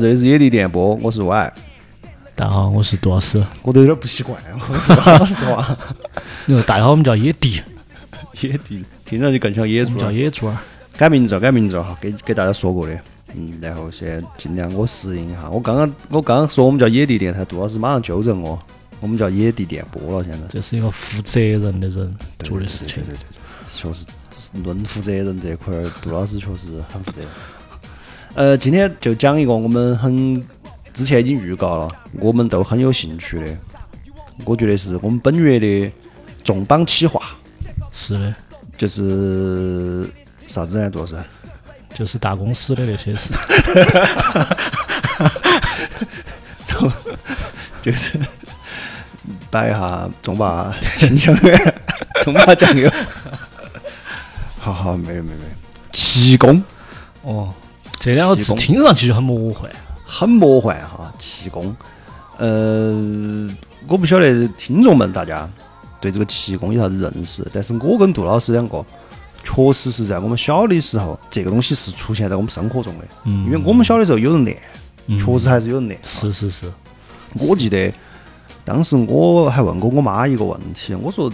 这里是野地电波，我是 Y，大家好，我是杜老师。我都有点不习惯，我 说老实话，你说大家好，我们叫野地，野地听上去更像野猪叫。野猪啊。改名字了，改名字了哈，给给大家说过的。嗯，然后现在尽量我适应一下。我刚刚我刚刚说我们叫野地电台，杜老师马上纠正我，我们叫野地电波了。现在这是一个负责任的人做的事情对。对对对，确实论负责任这块儿，杜老师确实很负责任。呃，今天就讲一个我们很之前已经预告了，我们都很有兴趣的，我觉得是我们本月的重磅企划，是的，就是啥子呢？杜老师？就是大公司的那些事。就是摆一下中巴清香园、中巴 酱油。好好，没有没有没有，气功哦，这两个字听上去就很魔幻。很魔幻哈，气功。呃，我不晓得听众们大家对这个气功有啥子认识，但是我跟杜老师两个确实是在我们小的时候，这个东西是出现在我们生活中的。嗯因为我们小的时候有人练，嗯确实还是有人练。是是是，我记得当时我还问过我妈一个问题，我说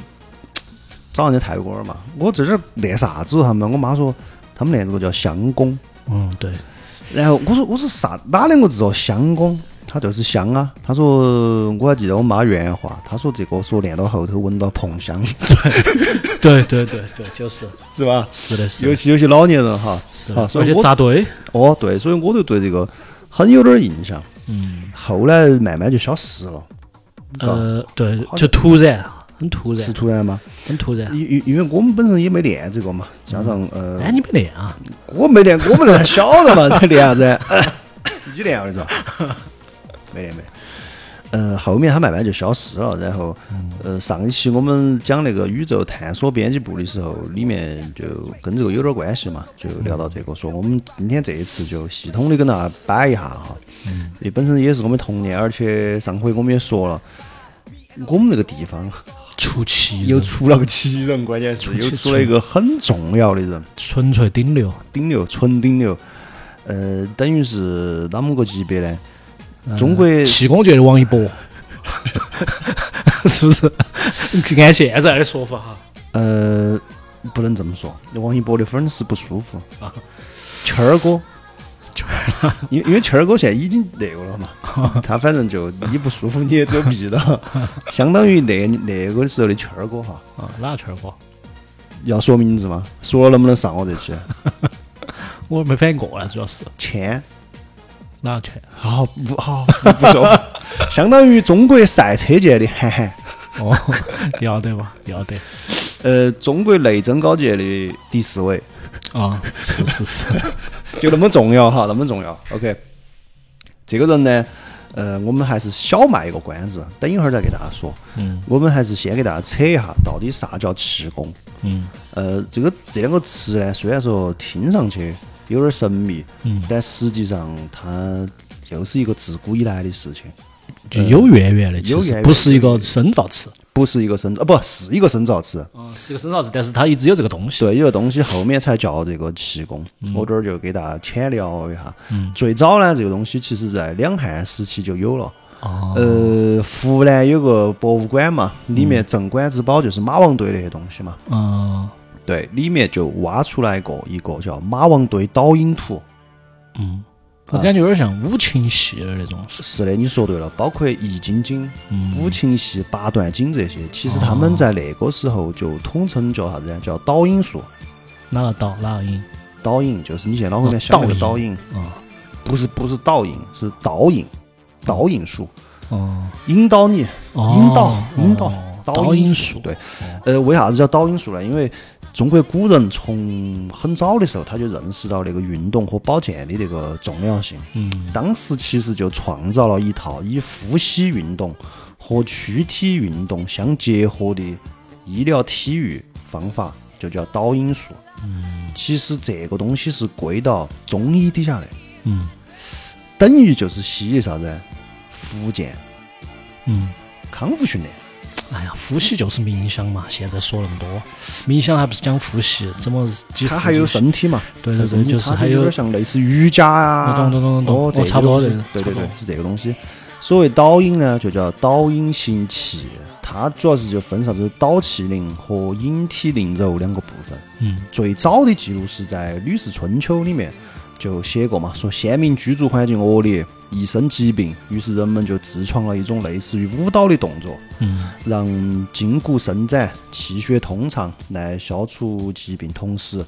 找人家泰国人嘛，我这儿练啥子？他们我妈说他们练这个叫香功。嗯，对，然后我说我说啥哪两个字哦？香功，他就是香啊。他说我还记得我妈原话，她说这个说练到后头闻到碰香，对对对对对，就是 是吧？是的，是的尤，其有些老年人哈，是的，而且好所以扎堆。哦对，所以我就对这个很有点印象。嗯，后来慢慢就消失了，呃，对，就突然，很突然是然，突然吗？很突然。因因因为我们本身也没练这个嘛，加上呃，哎，你没练啊？我没练，我们那晓得嘛，在练啥子？你练了是吧？没练没练。呃，后面它慢慢就消失了，然后，呃，上一期我们讲那个宇宙探索编辑部的时候，里面就跟这个有点关系嘛，就聊到这个，说我们今天这一次就系统的跟大家摆一下哈，因为本身也是我们童年，而且上回我们也说了，我们那个地方出奇又，出了个奇人，关键是出奇又出了一个很重要的人。纯粹顶流。顶流，纯顶流，呃，等于是哪么个级别呢？呃中国气功界的王一博，是不是？按现在的说法哈，呃，不能这么说，王一博的粉丝不舒服啊。谦儿哥，因为因为圈儿哥现在已经那个了嘛，他反正就你不舒服你也只有避到，相当于那那个时候的圈儿哥哈。啊，哪个圈儿哥？要说名字吗？说了能不能上我这期？我没反应过来，主要是谦，哪个圈？好不好不不说，相当于中国赛车界的韩寒。哦，要得嘛，要得呃，中国内增高界的第四位，啊，是是是，就那么重要哈，那么重要。OK，这个人呢，呃，我们还是小卖一个关子，等一会儿再给大家说。嗯。我们还是先给大家扯一下，到底啥叫气功？嗯。呃，这个这两个词呢，虽然说听上去有点神秘，嗯，但实际上它就是一个自古以来的事情，就有渊源的，其实有渊源不是一个深造词，不是一个生啊，不是一个生造词。嗯，是一个深造词，但是它一直有这个东西。对，有个东西后面才叫这个气功，嗯我这儿就给大家浅聊一下。最早呢，这个东西其实在两汉时期就有了。哦，呃，湖南有个博物馆嘛，里面镇馆之宝就是马王堆那些东西嘛。嗯对，里面就挖出来过一个叫马王堆导引图。嗯，我感觉有点像五禽戏的那种。是的，你说对了，包括易筋经、嗯五禽戏、八段锦这些，其实他们在那个时候就统称叫啥子呢？叫导引术。哪个导哪个引？导引就是你现在脑壳里面想那个哦导引，啊不是不是导引，是导引，导引术。哦，引导你，哦引导引导导引。术对，呃，为啥子叫导引术呢？因为中国古人从很早的时候他就认识到那个运动和保健的这个重要性，嗯当时其实就创造了一套以呼吸运动和躯体运动相结合的医疗体育方法，就叫导引术。其实这个东西是归到中医底下的，嗯等于就是西医啥子？复健、嗯康复训练。哎呀，呼吸就是冥想嘛，现在说那么多，冥想还不是讲呼吸，怎么它还有身体嘛？对对对，就是它还有有点像类似瑜伽啊，懂懂懂懂懂哦，差不多的对对对，是这个东西。所谓导引呢，就叫导引行气，它主要是就分啥子导气灵和引体灵柔两个部分。嗯最早的记录是在《吕氏春秋》里面就写过嘛，说先民居住环境恶劣，易生疾病，于是人们就自创了一种类似于舞蹈的动作，嗯让筋骨伸展、气血通畅，来消除疾病，同时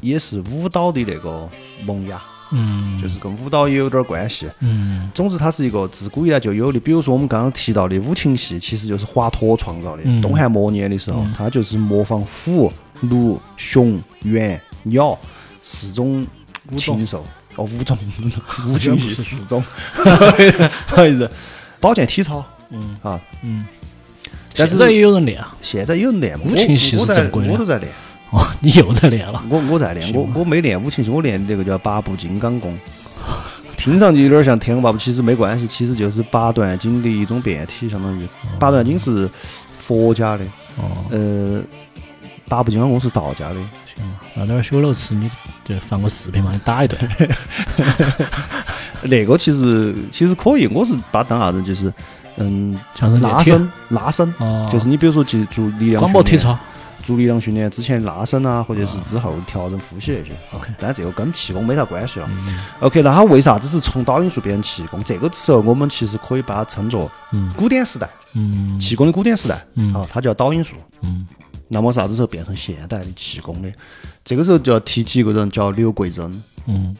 也是舞蹈的那个萌芽，嗯就是跟舞蹈也有点关系。嗯总之，它是一个自古以来就有的。比如说我们刚刚提到的五禽戏，其实就是华佗创造的。嗯东汉末年的时候，他就是模仿虎、鹿、熊、猿、鸟四种禽兽。哦，五种，五禽戏四种，不好意思，保健体操嗯。啊。嗯，但是现在也有人练啊。现在有人练，五禽戏我我在是正规的。我都在练，哦，你又在练了。我我在练，我我没练五禽戏，我练那个叫八部金刚功。听上去有点像天龙八部，其实没关系，其实就是八段锦的一种变体，相当于八段锦是佛家的，哦，呃，八部金刚功是道家的。那点儿修楼池，你就放个视频嘛，你打一顿。那个其实其实可以，我是把它当啥子，就是嗯，像是拉伸拉伸，哦，就是你比如说去做力量训练广播体操。做力量训练之前拉伸啊，或者是之后调整呼吸那些。OK 但这个跟气功没啥关系了。嗯 OK，那它为啥子是从导引术变成气功？这个时候我们其实可以把它称作嗯古典时代，嗯气功的古典时代。嗯啊，它叫导引术。嗯那么啥子时候变成现代的气功的？这个时候就要提起一个人叫刘桂珍。嗯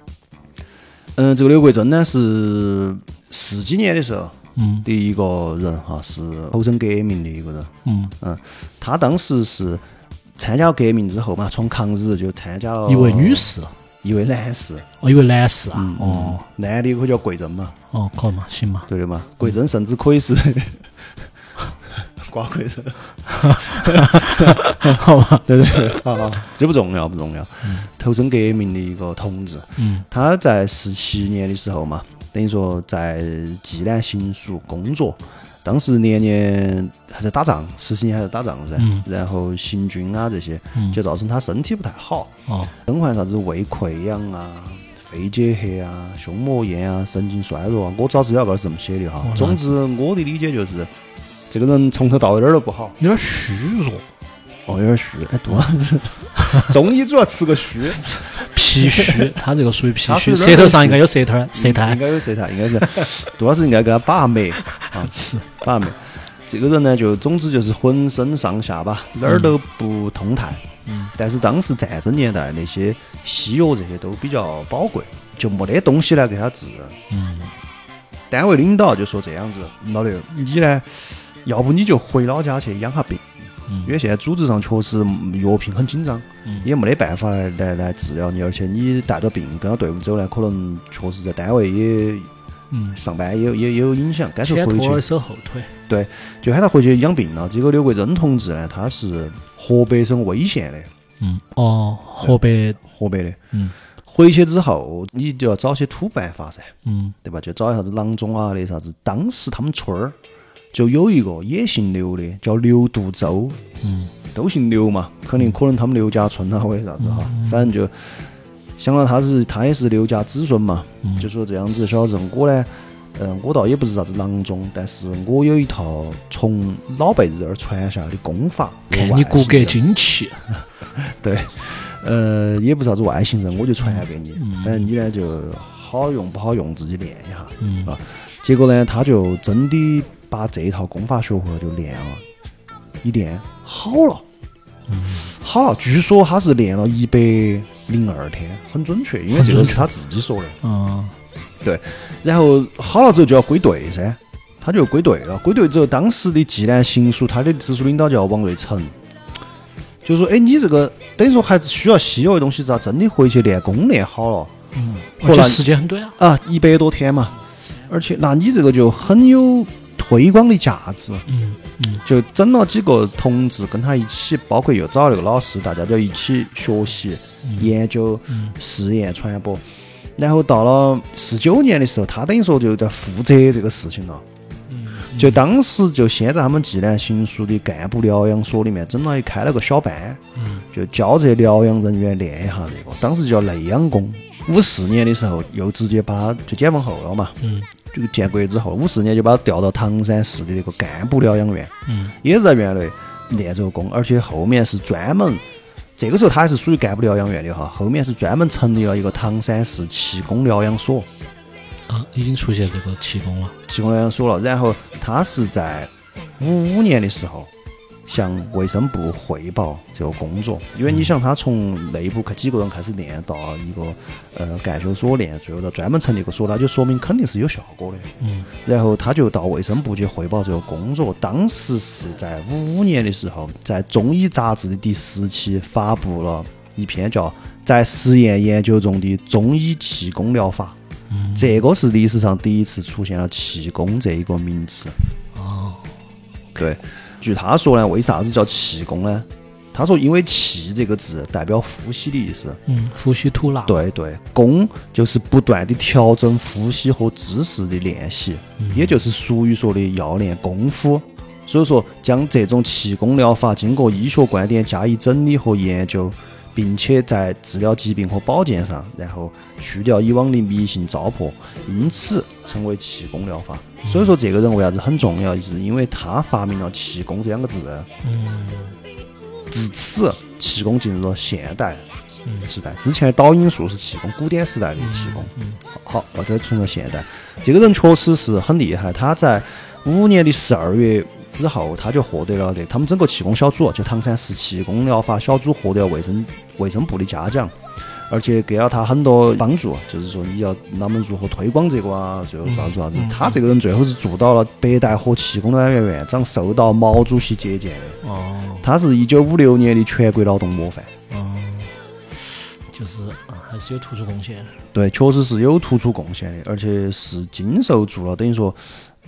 嗯，这个刘桂珍呢是四几年的时候嗯的一个人哈，是投身革命的一个人。嗯，嗯，他当时是参加了革命之后嘛，从抗日就参加了一位女，士，一位男士，哦，一位男士啊。嗯，哦男的可以叫桂珍嘛，哦，可以嘛，行嘛。对的嘛，桂珍甚至可以是瓜桂珍，好吧。对对对，好好，这不重要不重要，投身革命的一个同志，嗯。他在十七年的时候嘛，等于说在济南行署工作，当时年年还在打仗，十七年还在打仗噻，嗯。然后行军啊这些，嗯。就造成他身体不太好，哦。身患啥子胃溃疡啊、肺结核啊、胸膜炎啊、神经衰弱啊。我找资料报是这么写的哈。总之，我的理解就是，这个人从头到尾哪儿都不好。有点虚弱，哦，有点虚，哎，多。少 是中医主要吃个虚，脾虚，他这个属于脾虚，舌头上应该有舌苔，舌苔。应。该有舌苔，应该是。杜老师应该给他把下脉。啊，是，把下脉。这个人呢，就总之就是浑身上下吧，哪儿都不通泰。嗯。但是当时战争年代，那些西药这些都比较宝贵，就没得东西来给他治。嗯。单位领导就说这样子，老刘，你呢，要不你就回老家去养下病，嗯因为现在组织上确实药品很紧张，嗯也没得办法来来来治疗你，而且你带着病跟着队伍走呢，可能确实在单位也嗯，上班也有也也有影响，干脆回去手后腿。对就喊他回去养病了。这个刘桂珍同志呢，他是河北省威县的，嗯哦，河北，河北的。嗯回去之后，你就要找些土办法噻，嗯对吧？就找啥子郎中啊，那啥子。当时他们村儿就有一个也姓刘的，叫刘杜周，嗯。都姓刘嘛，肯定可能他们刘家村啊或者啥子哈，反正就想到他是他也是刘家子孙嘛，嗯。就说这样子小子，我呢，嗯、我倒也不是啥子郎中，但是我有一套从老辈子这儿传下来的功法。看你骨骼精奇。对，呃，也不是啥子外星人，我就传给你，嗯。反正你呢就好用不好用自己练一下。嗯。啊结果呢，他就真的把这一套功法学会了，就练了，一练好了，好了。据说他是练了一百零二天，很准确，因为这个是他自己说的。嗯对然后好了之后就要归队噻，他就归队了。归队之后，当时的济南行署他的直属领导叫王瑞成，就说：“哎，你这个等于说还是需要西药的东西，咋真的回去练功练好了？”嗯，而且时间很短啊。啊，一百多天嘛，而且那你这个就很有推广的价值，嗯嗯。就整了几个同志跟他一起，包括又找了个老师，大家就一起学习、研究、嗯试验、传播。然后到了四九年的时候，他等于说就在负责这个事情了。嗯就当时就先在他们济南行署的干部疗养所里面整了一开了个小班，就教这疗养人员练一下这个，当时叫内养功。五四年的时候，又直接把他就解放后了嘛，嗯就建国之后，五四年就把他调到唐山市的那个干部疗养院，嗯也是在院内练这个功，而且后面是专门，这个时候他还是属于干部疗养院的哈，后面是专门成立了一个唐山市气功疗养所，啊，已经出现这个气功了。气功疗养所了。然后他是在五五年的时候向卫生部汇报这个工作，因为你想他从内部开几个人开始练到一个呃干休所练，最后到专门成立一个所，那就说明肯定是有效果的。嗯然后他就到卫生部去汇报这个工作。当时是在五五年的时候，在《中医杂志》的第十期发布了一篇叫《在实验研究中的中医气功疗法》。嗯这个是历史上第一次出现了气功这一个名词。哦，对，据他说呢，为啥子叫气功呢？他说，因为“气”这个字代表呼吸的意思。嗯，呼吸吐纳。对对，功就是不断的调整呼吸和姿势的练习，也就是俗语说的要练功夫。所以说，将这种气功疗法经过医学观点加以整理和研究，并且在治疗疾病和保健上，然后去掉以往的迷信糟粕，因此成为气功疗法。所以说，这个人为啥子很重要，就是因为他发明了气功这两个字。嗯自此，气功进入了现代时代。之前的导引术是气功，古典时代的气功。好，到这儿进入了现代。这个人确实是很厉害，他在五年的十二月之后，他就获得了这他们整个气功小组，就唐山市气功疗法小组获得了卫生卫生部的嘉奖。而且给了他很多帮助，就是说你要啷们如何推广这个啊，最后做啥子做啥子。他这个人最后是做到了北戴河气功疗养院院长，受到毛主席接见的。哦他是一九五六年的全国劳动模范。哦，就是啊，还是有突出贡献。对，确实是有突出贡献的，而且是经受住了等于说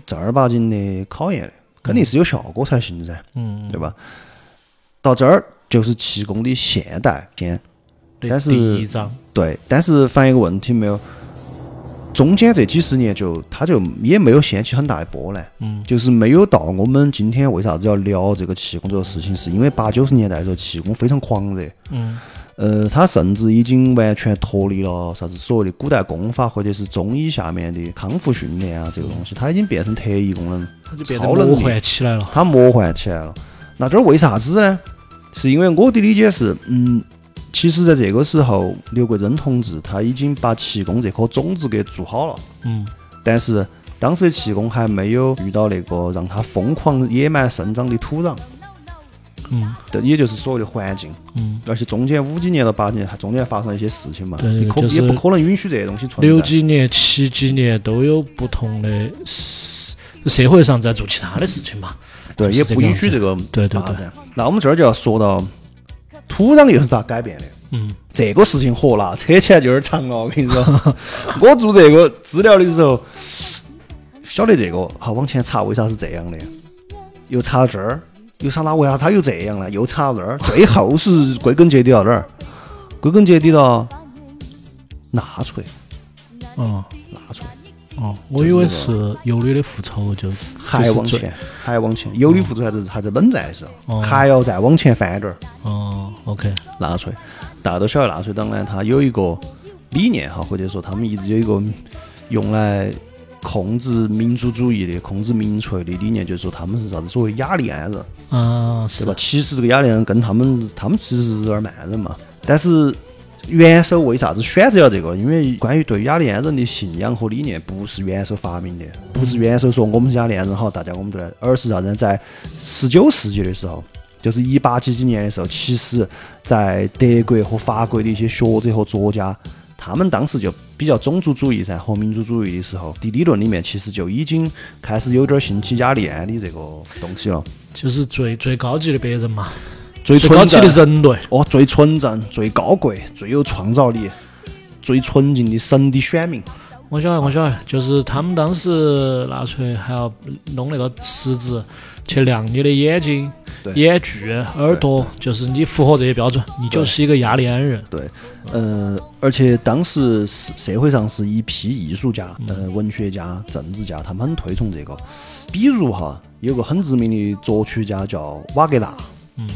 正儿八经的考验的，肯定是有效果才行噻，嗯，对吧？到这儿就是气功的现代篇，对但是第一章，对，但是反映一个问题没有，中间这几十年就它就也没有掀起很大的波澜，嗯。就是没有到我们今天为啥子要聊这个气功这个事情，是因为八九十年代的时候气功非常狂热，嗯呃，他甚至已经完全脱离了啥子所谓的古代功法或者是中医下面的康复训练啊这个东西，他已经变成特异功能，它就变得魔幻起来了。它魔幻起来了。那这儿为啥子呢？是因为我的理解是，嗯，其实在这个时候，刘桂珍同志他已经把气功这颗种子给做好了，嗯但是当时的气功还没有遇到那个让它疯狂野蛮生长的土壤，嗯对，也就是所谓的环境。嗯，而且中间五几年到八几年，它中间发生了一些事情嘛，对你可就是也不可能允许这些东西存在。六几年、七几年都有不同的社社会上在做其他的事情嘛。对，也不允许这个对对对。那我们这儿就要说到土壤又是咋改变的。嗯这个事情火了，扯起来就有点长了。我跟你说，我做这个资料的时候，晓得这个，好往前查为啥是这样的，又查到这儿，又查到为啥他又这样了，又查到这儿，最后是归根结底到哪儿？归根结底到纳粹，哦纳粹。哦，我以为是有理的复仇，就是还往前，还往前，有理复仇还是还在冷战的时候，哦还要再往前翻点儿。哦，OK，纳粹，大家都晓得纳粹党呢，它有一个理念哈，或者说他们一直有一个用来控制民族主义的、控制民粹的理念，就是说他们是啥子所谓雅利安人，啊，是对吧？其实这个雅利安人跟他们，他们其实是日耳曼人嘛，但是。元首为啥子选择了这个？因为关于对雅利安人的信仰和理念，不是元首发明的，不是元首说我们是雅利安人好，大家我们都来，而是啥子呢？在十九世纪的时候，就是一八几几年的时候，其实在德国和法国的一些学者和作家，他们当时就比较种族主义噻和民族主义的时候，的理论里面其实就已经开始有点兴起雅利安的这个东西了。就是最最高级的白人嘛，最最高级的人类。哦，最纯正、最高贵、最有创造力、最纯净的神的选民。我晓得，我晓得，就是他们当时纳粹还要弄那个尺子去量你的眼睛、眼距、耳朵，就是你符合这些标准，你就是一个雅利安人。对，呃，而且当时社社会上是一批艺术家、呃文学家、政治家，他们很推崇这个。比如哈，有个很知名的作曲家叫瓦格纳。嗯。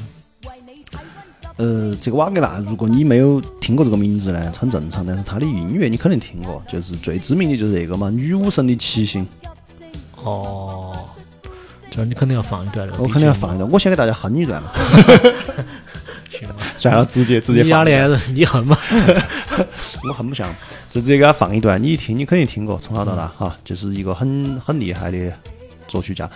呃，这个瓦格纳，如果你没有听过这个名字呢，很正常。但是他的音乐你肯定听过，就是最知名的就是这个嘛，《女武神的骑行》。哦，就是你肯定要放一段那个。我肯定要放一段，我先给大家哼一段嘛。行。算了，直接直接你放一段。雅利安人，你哼吗？我哼不像，就直接给他放一段，你一听你肯定听过，从小到大哈，就是一个很很厉害的作曲家。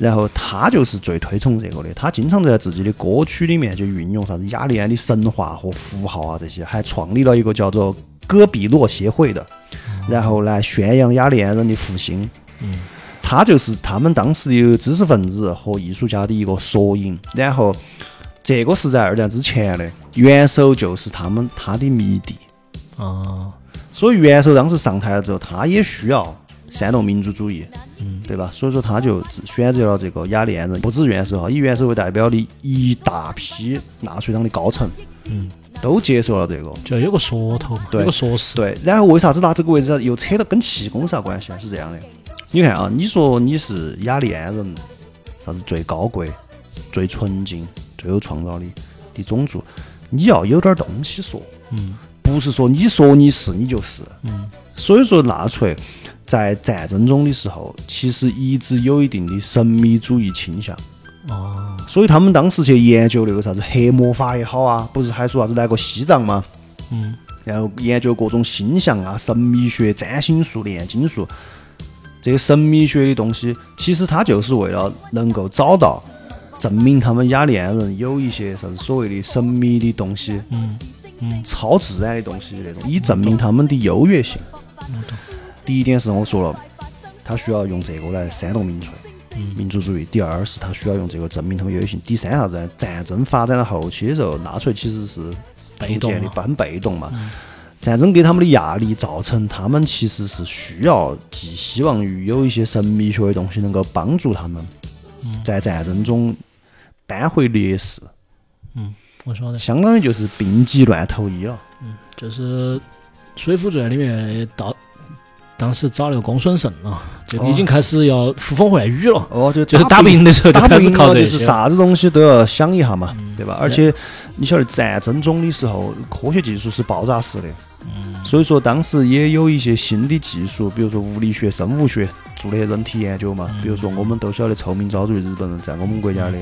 然后他就是最推崇这个的，他经常在自己的歌曲里面就运用啥子雅利安的神话和符号啊这些，还创立了一个叫做戈比洛协会的，然后来宣扬雅利安人的复兴。嗯，他就是他们当时的知识分子和艺术家的一个缩影。然后这个是在二战之前的，元首就是他们他的迷弟。啊，所以元首当时上台了之后，他也需要煽动民族主义，嗯，对吧？所以说他就选择了这个雅利安人，不止元首哈，以元首为代表的一大批纳粹党的高层，嗯，都接受了这个。就有个说头嘛，有个说事。对，然后为啥子拿这个位置又扯到跟气功啥关系啊？是这样的，你看啊，你说你是雅利安人，啥子最高贵、最纯净、最有创造力的种族，你要有点东西说，嗯不是说你说你是你就是。嗯所以说，纳粹在战争中的时候，其实一直有一定的神秘主义倾向。哦，所以他们当时去研究那个啥子黑魔法也好啊，不是还说啥子来个西藏吗？嗯然后研究各种星象啊、神秘学、占星术、炼金术，这些神秘学的东西，其实它就是为了能够找到证明他们雅利安人有一些啥子所谓的神秘的东西、嗯嗯，超自然的东西那种，以证明他们的优越性。第一点是我说了，他需要用这个来煽动民粹。民族主义。第二是他需要用这个证明他们优越性。第三啥子？战争发展到后期的时候，纳粹其实是被动了逐渐的很被动嘛。战争给他们的压力，造成他们其实是需要寄希望于有一些神秘学的东西能够帮助他们在战争中扳回劣势，嗯我说的，相当于就是病急乱投医了。嗯就是《水浒传》里面到当时找那个公孙胜了，就已经开始要呼风唤雨了。哦，就就是打不赢的时候就开始赢了就是靠这些了。啥子东西都要想一下嘛，嗯对吧？而且你晓得战争中的时候，科学技术是爆炸式的，嗯所以说当时也有一些新的技术，比如说物理学、生物学做的人体研究嘛。嗯比如说我们都晓得臭名昭著的日本人在我们国家的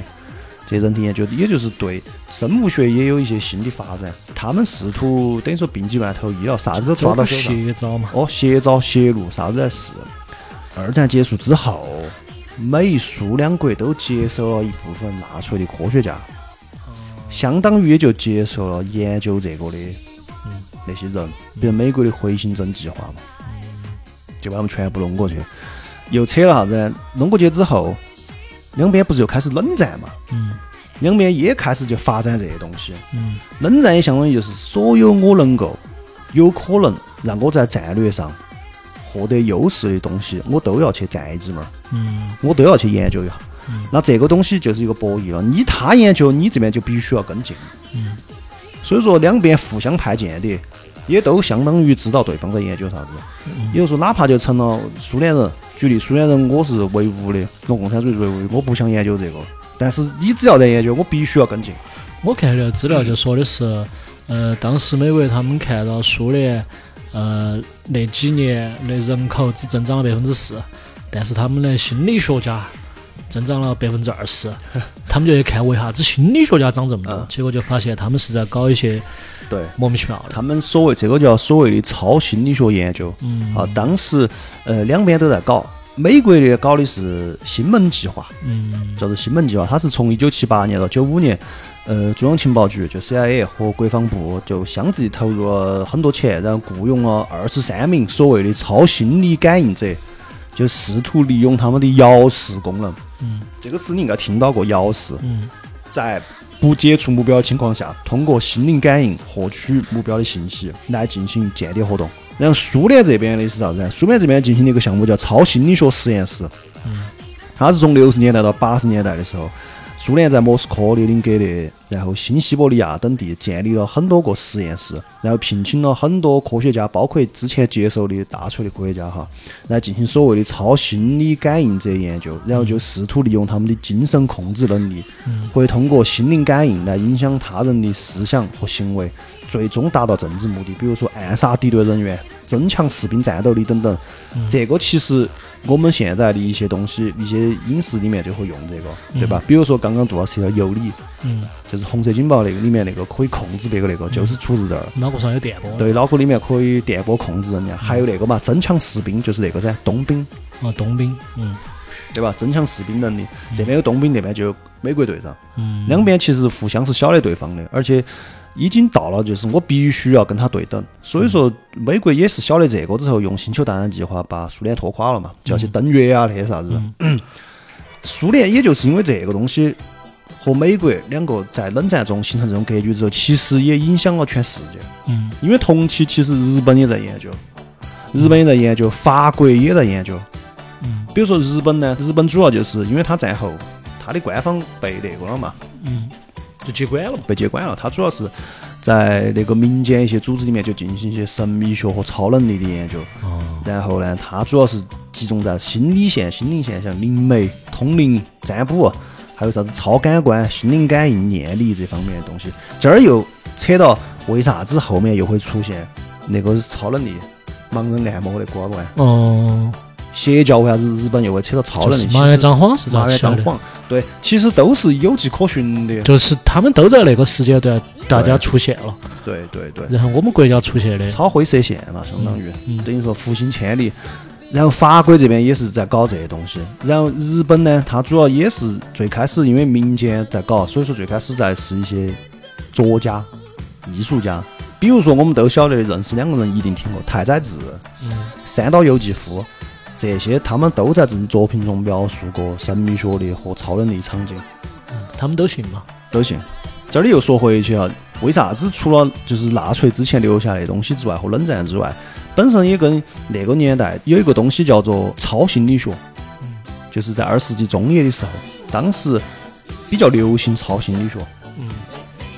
这人体研究，也就是对生物学也有一些新的发展。他们试图等于说病急乱投医了，啥子都抓到手上。邪招嘛，哦，邪招邪路，啥子来试。二战结束之后，美苏两国都接受了一部分纳粹的科学家，相当于也就接受了研究这个的嗯那些人，比如美国的回形针计划嘛，就把他们全部弄过去。又扯了啥子呢？弄过去之后，两边不是就开始冷战嘛？嗯两边也开始就发展这些东西。嗯冷战也相当于就是所有我能够有可能让我在战略上获得优势的东西，我都要去占一只门儿，嗯我都要去研究一下嗯。那这个东西就是一个博弈了，你他研究，你这边就必须要跟进。嗯所以说两边互相派间谍，也都相当于知道对方在研究啥子。嗯也就是说，哪怕就成了苏联人，举例苏联人我是唯物的，我共产主义是唯物，我不想研究这个，但是你只要在研究，我必须要跟进。我看那个资料就说的是，呃，当时美国他们看到苏联，呃，那几年的人口只增长了百分之四，但是他们的心理学家增长了百分之二十，他们就去看为啥子心理学家涨这么多嗯，结果就发现他们是在搞一些对。莫名其妙的。他们所谓这个叫所谓的超心理学研究，嗯啊，当时呃两边都在搞，美国的搞的是新门计划，嗯叫做新门计划，它是从一九七八年到九五年，呃，中央情报局就 CIA 和国防部就相继投入了很多钱，然后雇佣了二十三名所谓的超心理感应者，就试图利用他们的遥视功能。嗯，这个词你应该听到过，遥视。嗯在不接触目标的情况下，通过心灵感应获取目标的信息来进行间谍活动。然后苏联这边的是啥子？苏联这边进行的一个项目叫超心理学实验室。嗯，它是从六十年代到八十年代的时候，苏联在莫斯科、列宁格勒，然后新西伯利亚等地建立了很多个实验室，然后聘请了很多科学家，包括之前接受的大锤的科学家哈，来进行所谓的超心理感应者研究，然后就试图利用他们的精神控制能力，或者通过心灵感应来影响他人的思想和行为，最终达到政治目的，比如说暗杀敌对人员、增强士兵战斗力等等。这个其实我们现在的一些东西、一些影视里面就会用这个，对吧？比如说刚刚杜老师提到尤里，嗯，就是红色警报那个里面那个可以控制别个那个，就是出自这儿。脑壳上有电波。对，脑壳里面可以电波控制人家，还有那个嘛，增强士兵就是那个噻，冬兵，啊，冬兵，嗯对吧？增强士兵能力，这边有冬兵，那边就有美国队长，嗯两边其实互相是晓得对方的，而且已经到了就是我必须要跟他对等，所以说美国也是晓得这个之后，用星球大战计划把苏联拖垮了嘛，就要去登月啊那些啥子。苏联也就是因为这个东西和美国两个在冷战中形成这种格局之后，其实也影响了全世界。嗯。因为同期其实日本也在研究，日本也在研究，法国也在研究。嗯。比如说日本呢，日本主要就是因为它战后它的官方被那个了嘛，嗯，就接管了嘛。被接管了。他主要是在那个民间一些组织里面就进行一些神秘学和超能力的研究。哦，然后呢，他主要是集中在心理线、心灵线，像灵媒、通灵、占卜，还有啥子超感官、心灵感应、念力这方面的东西。这儿又扯到为啥子后面又会出现那个超能力、盲人按摩的瓜瓜？哦，邪教为啥子日本又会扯到超能力？就是麻原彰晃是咋麻原起来的？彰晃，对，其实都是有迹可循的。就是他们都在那个时间段，大家出现了，对对对，然后我们国家出现的，超灰色线嘛，相当于、嗯等于说复兴千里。然后法国这边也是在搞这些东西，然后日本呢，它主要也是最开始因为民间在搞，所以说最开始在是一些作家、艺术家，比如说我们都晓得认识两个人一定听过太宰治、嗯。三岛由纪夫这些，他们都在自己作品中描述过神秘学的和超能力场景。嗯他们都信嘛。都行。这里又说回去啊，为啥子除了就是纳粹之前留下来的东西之外，和冷战之外，本身也跟那个年代有一个东西叫做超心理学，嗯就是在二十世纪中叶的时候，当时比较流行超心理学，嗯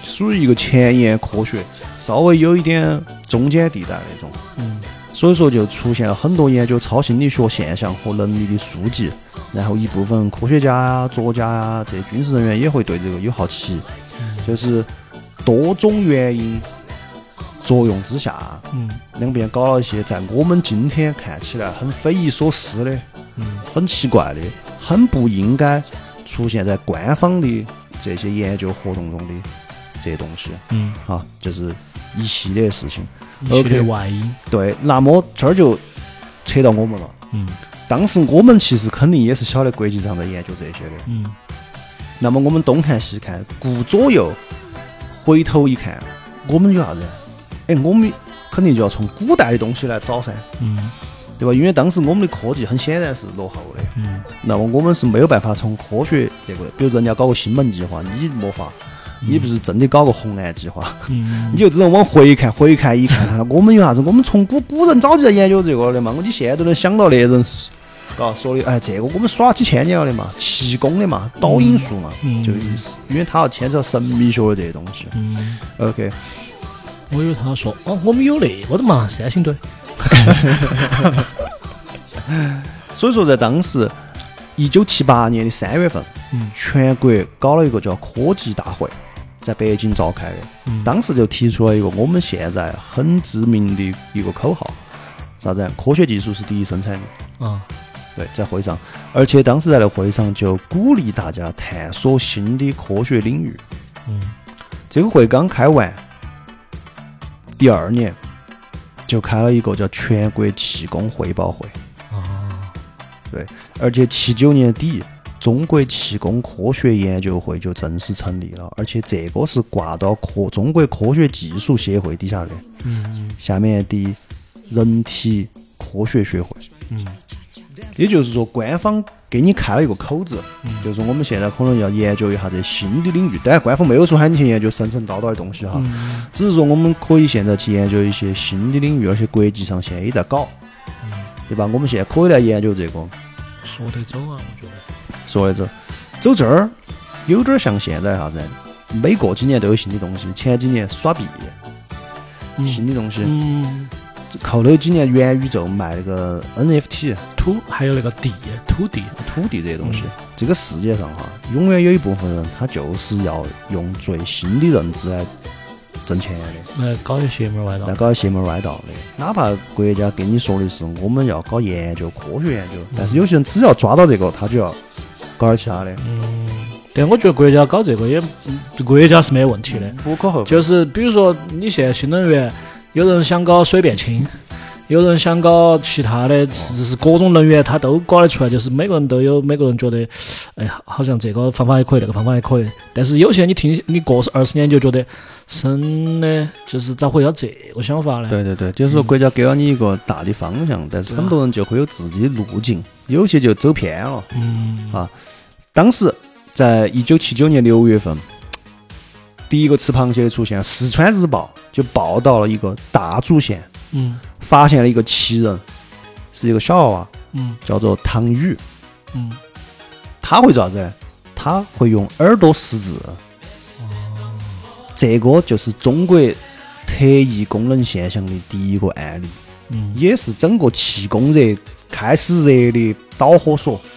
属于一个前沿科学，稍微有一点中间地带那种。嗯所以说就出现了很多研究超心理学现象和能力的书籍，然后一部分科学家呀、作家呀这些军事人员也会对这个有好奇，就是多种原因作用之下，嗯。两边搞了一些在我们今天看起来很匪夷所思的、嗯。很奇怪的、很不应该出现在官方的这些研究活动中的这些东西，嗯，哈，就是一系列事情。一系列 OK 外因。对，那么这儿就扯到我们了。嗯当时我们其实肯定也是晓得国际上在研究这些的。嗯那么我们东看西看，顾左右，回头一看，我们有啥子？哎，我们肯定就要从古代的东西来找噻，嗯对吧？因为当时我们的科技很显然是落后的，嗯那么我们是没有办法从科学那个，比如人家搞个星门计划，你没法，你不是真的搞个红蓝计划，嗯 你就只能往回看，回看一看，我们有啥子？我们从古古人早就在研究这个的嘛，我你现在都能想到那人是，啊，说的，哎，这个我们耍几千年了的嘛，气功的嘛，导引术嘛，嗯就是因为它要牵扯到神秘学的这些东西。嗯，OK，我以为他说哦，我们有那个的嘛，三星堆。所以说在当时，一九七八年的三月份，嗯全国搞了一个叫科技大会，在北京召开的。嗯当时就提出了一个我们现在很知名的一个口号，啥子？科学技术是第一生产力。啊对，在会上，而且当时在那会上就鼓励大家探索新的科学领域。嗯这个会刚开完，第二年就开了一个叫全国气功汇报会，啊而且七九年底中国气功科学研究会就正式成立了，而且这个是挂到科中国科学技术协会底下的，嗯下面的人体科学学会。嗯也就是说，官方给你开了一个口子，嗯就是我们现在可能要研究一下这新的领域。当然，官方没有说喊你去研究神神叨叨的东西哈，嗯只是说我们可以现在去研究一些新的领域，而且国际上现在也在搞，嗯，对吧？我们现在可以来研究这个。说得走啊，我觉得。说一走，走这儿有点像现在啥子，每过几年都有新的东西。前几年耍币，新的东西，嗯，后头几年元宇宙卖那个 NFT 土还有那个地土地，土地这些东西，这个世界上哈，永远有一部分人他就是要用最新的认知来挣钱的，来搞些邪门歪道。来。搞些邪门歪道的。哪怕国家跟你说的是我们要搞研究、科学研究，但是有些人只要抓到这个，他就要搞点其他的，嗯，但我觉得国家搞这个也，嗯国家是没问题的。无可厚非。就是比如说，你现在新能源，有人想搞水变氢，有人想搞其他的，是是各种能源，他都搞得出来。就是每个人都有每个人觉得，哎呀，好像这个方法也可以，那个方法也可以。但是有些你听你过二十年就觉得，神的，就是咋会要这个想法呢？对对对，就是说国家给了你一个大的方向，但是很多人就会有自己的路径，有些就走偏了。嗯当时在一九七九年六月份，第一个吃螃蟹的出现，四川日报就报道了一个大竹县嗯发现了一个奇人，是一个小娃娃，嗯叫做唐宇。嗯，他会做啥子呢？他会用耳朵识字。这个就是中国特异功能现象的第一个案例。嗯也是整个气功热开始热的导火索，嗯，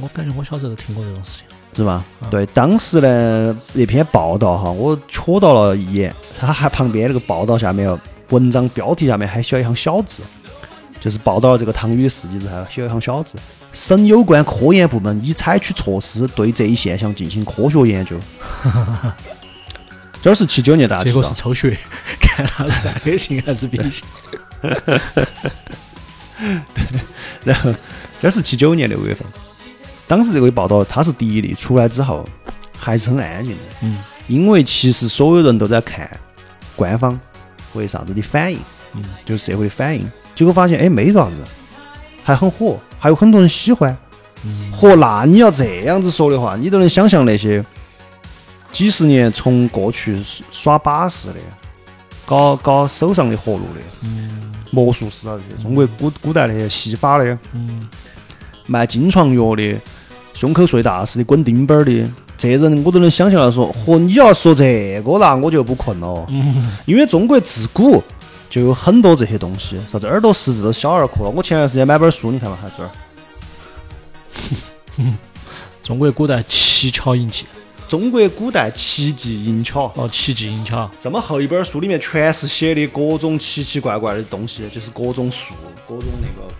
我感觉我小时候都听过这种事情。是吧？对，当时呢那篇报道哈，我瞟到了一眼，他还旁边那个报道下面哦，文章标题下面还写了一行小字，就是报道了这个汤宇的事迹之后，写了一行小字：省有关科研部门已采取措施对这一现象进行科学研究。这儿是七九年，大家结果是抽血，看他是 A 型还是 B 型。然后这是七九年六月份，当时这个报道它是第一例出来之后，还是很安静的，嗯。因为其实所有人都在看官方会啥子的反应，嗯。就是社会的反应，结果发现哎没啥子，还很火，还有很多人喜欢。嗯。嚯，那你要这样子说的话，你都能想象那些几十年从过去耍把式的、搞搞手上的活路的嗯。魔术师啊这些，中国古古代那些戏法的。嗯。卖金疮药的、胸口碎大石的、滚钉板儿的，这人我都能想象到说，嚯，你要说这个那我就不困了因为中国自古就有很多这些东西，啥子耳朵识字都小儿科了。我前段时间买本书，你看嘛，还这儿。中国古代奇巧淫技，《中国古代奇技淫巧》哦，奇技淫巧，这么厚一本书里面全是写的各种奇奇怪怪的东西，就是各种术、各种那个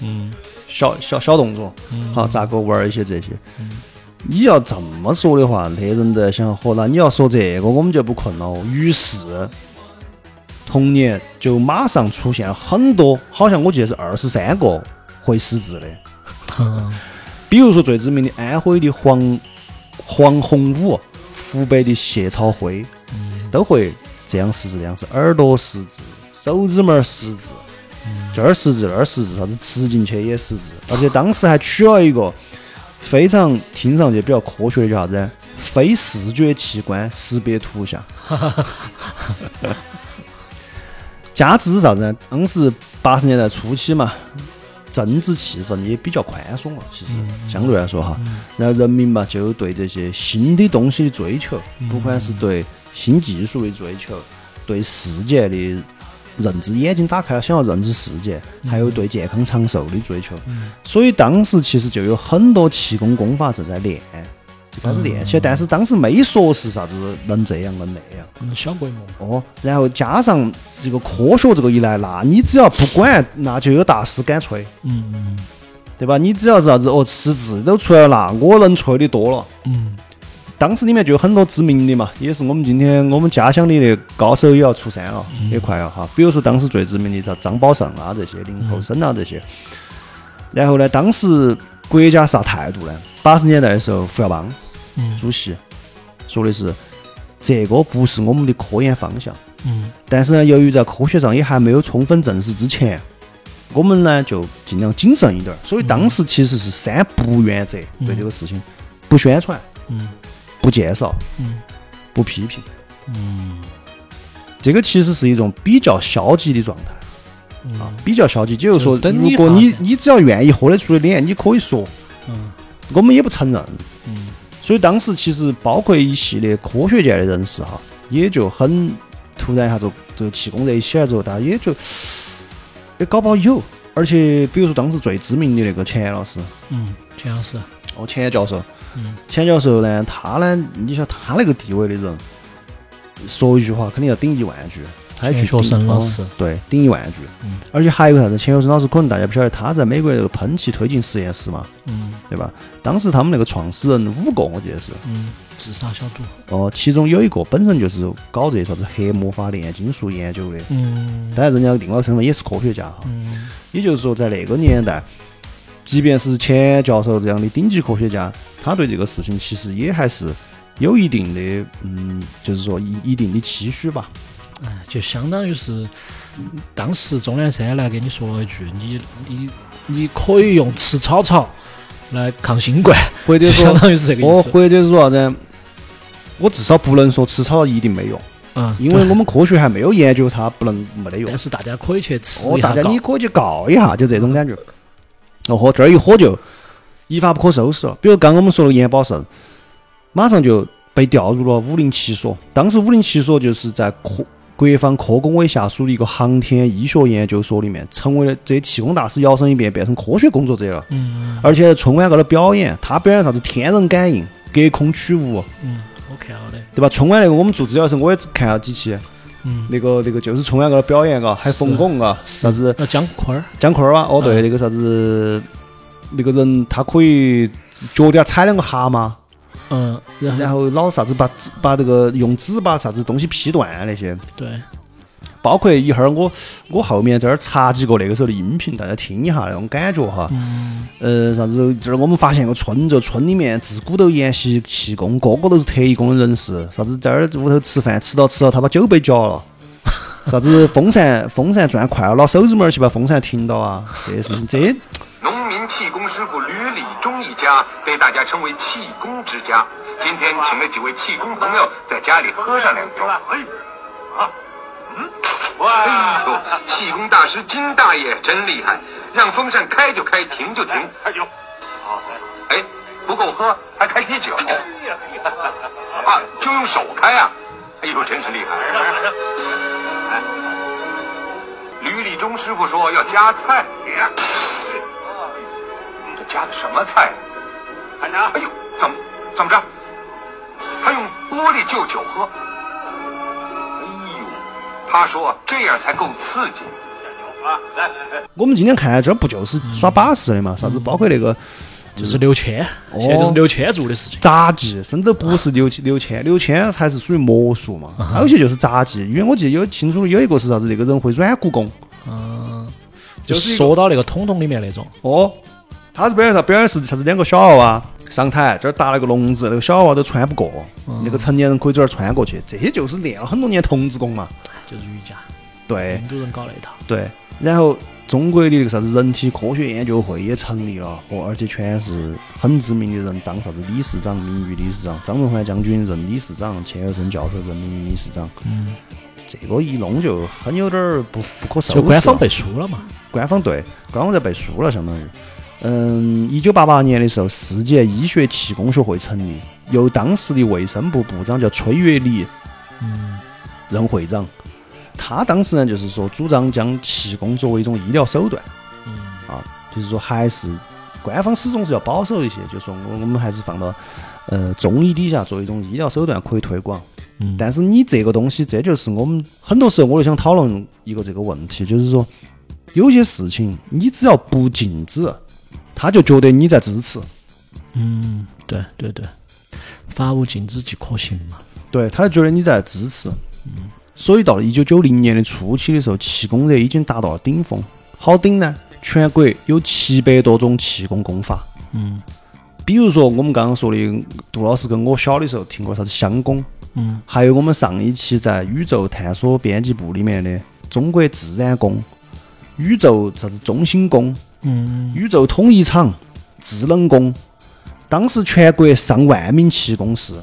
嗯小小小动作，好咋个玩儿一些这些。你要这么说的话，那人都在想，嚯，那你要说这个，我们就不困了。哦。于是，同年就马上出现了很多，好像我记得是二十三个会识字的，嗯。比如说最知名的安徽的黄黄洪武，湖北的谢朝辉，都会这样识字，这样是耳朵识字，手指拇儿识字，这儿识字那儿识字，啥子吃进去也识字，而且当时还取了一个非常听上去比较科学的叫啥子？非视觉器官识别图像。加之啥子呢？当时八十年代初期嘛，政治气氛也比较宽松了，其实相对来说哈，然后人民嘛就对这些新的东西的追求，不管是对新技术的追求，对世界的认知，眼睛打开了，想要认知世界，还有对健康长寿的追求。所以当时其实就有很多气功功法正在练，就开始练起来，但是当时没说是啥子能这样能那样。嗯，小规模，哦，然后加上这个科学这个一来，那你只要不管，那就有大师敢吹，嗯嗯对吧？你只要是啥子哦，识字都出来了，那我能吹的多了。嗯当时里面就有很多知名的嘛，也是我们今天我们家乡的那高手也要出山了，也快了哈。比如说当时最知名的啥张宝胜啊这些，林后生啊这些。然后呢，当时国家啥态度呢？八十年代的时候，胡耀邦嗯主席说的是，这个不是我们的科研方向。嗯但是呢，由于在科学上也还没有充分证实之前，我们呢就尽量谨慎一点。所以当时其实是三不原则，对这个事情，不宣传、嗯不介绍、嗯。不批评。嗯。这个其实是一种比较消极的状态。啊嗯，比较消极。就是说，如果你你只要愿意豁得出的脸，你可以说，嗯。我们也不承认。嗯。所以当时其实包括一系列科学界的人士哈，也就很突然一下子这个气功热一起来之后，大家也就也搞不好有。而且比如说当时最知名的那个钱老师，嗯，钱老师，哦，钱教授，嗯。钱教授呢，他呢，你晓得他那个地位的人，说一句话肯定要顶一万句。他也去钱学森顶哦老师对，顶一万句。嗯。而且还有个啥子，钱学森老师可能大家不晓得，他在美国那个喷气推进实验室嘛，嗯。对吧？当时他们那个创始人五个，我记得是，嗯，自杀小组，哦，其中有一个本身就是搞这啥子黑魔法炼金术研究的，嗯。当然人家另外身份也是科学家哈。嗯。也就是说，在那个年代，即便是钱教授这样的顶级科学家，他对这个事情其实也还是有一定的，嗯，就是说一一定的期许吧。哎，就相当于是当时钟南山来给你说了一句，你你你可以用吃草草来抗新冠，或者相说，当于是这个意哦，思。或者是说啥子？我至少不能说吃草一定没用，嗯，因为我们科学还没有研究它不能没得用但。是大家可以去吃哦，大家你可以去告一下，就这种感觉。哦豁，这儿一火就一发不可收拾了。比如刚刚我们说的盐宝胜，马上就被调入了五零七所。当时五零七所就是在科国防科工委下属的一个航天医学研究所里面，成为了这气功大师摇身一变变成科学工作者了。嗯而且春晚高头表演，他表演啥子天人感应、隔空取物，嗯，我看了的，对吧？春晚那个我们做资料的时候，我也看了几期。嗯，那个那个就是春晚高头表演嘎，还是冯巩嘎，啥子呃姜昆儿，姜昆儿哇，哦对，嗯那个啥子，那个人他可以脚底下踩两个蛤蟆，嗯，然后然后老啥子把把这个用纸把啥子东西劈断那些，对，包括一会儿我我后面这儿查几个那个时候的音频，大家听一下那种感觉哈。嗯呃，啥子？这儿我们发现个村，这村里面自古都沿袭气功，个个都是特异功能人士。啥子？这儿屋头吃饭吃到吃到，他把酒杯夹了。啥子？风扇风扇转快了，拿手指拇儿去把风扇停到啊！这些事情，这气功师傅吕礼忠一家被大家称为气功之家。今天请了几位气功朋友在家里喝上两盅。哎，啊，嗯，哇，哎呦，气功大师金大爷真厉害，让风扇开就开，停就停。开酒。哎，不够喝，还开啤酒。啊，就用手开啊！哎呦，真是厉害。吕礼忠师傅说要加菜。这加的什么菜？看着，哎呦，怎么怎么着？他用玻璃就酒喝？哎呦，他说这样才够刺激。啊，来来来，我们今天看来这儿不就是耍把式的嘛？啥子？包括那个就是刘谦，哦现在就是刘谦做的事情。杂技，甚至不是刘刘谦，刘谦还是属于魔术嘛。还有些就是杂技，因为我记得有清楚有一个是啥子？那个人会软骨功。嗯，就就是一个缩到那个桶桶里面那种。哦，他是表演啥？表演是啥子？两个小娃娃上台，这儿搭了个笼子，那个小娃娃都穿不过，那个成年人可以这儿穿过去。这些就是练了很多年童子功嘛。就是瑜伽，对印度人搞那一套。对，然后中国的那个啥子人体科学研究会也成立了，哦，而且全是很知名的人当啥子理事长、名誉理事长，张文环将军任理事长，钱学森教授任名誉理事长。嗯，这个一弄就很有点儿不不可收拾。就官方背书了嘛。官方对，官方在背书了，相当于。嗯，一九八八年的时候，世界医学气功学会成立，由当时的卫生部部长叫崔月礼嗯任会长。他当时呢，就是说主张将气功作为一种医疗手段嗯啊，就是说还是官方始终是要保守一些，就是说我我们还是放到呃中医底下作为一种医疗手段可以推广。嗯，但是你这个东西，这就是我们很多时候我就想讨论一个这个问题，就是说有些事情你只要不禁止，他就觉得你在支持，嗯，对对对，法无禁止即可行嘛。对，他就觉得你在支持。嗯所以到了一九九零年的初期的时候，气功热已经达到了顶峰。好顶呢，全国有七百多种气功功法，嗯比如说我们刚刚说的，杜老师跟我小的时候听过啥子相功，嗯还有我们上一期在宇宙探索编辑部里面的中国自然宫、宇宙啥子中心宫、嗯。宇宙统一场、智能宫，当时全国上万名气功师，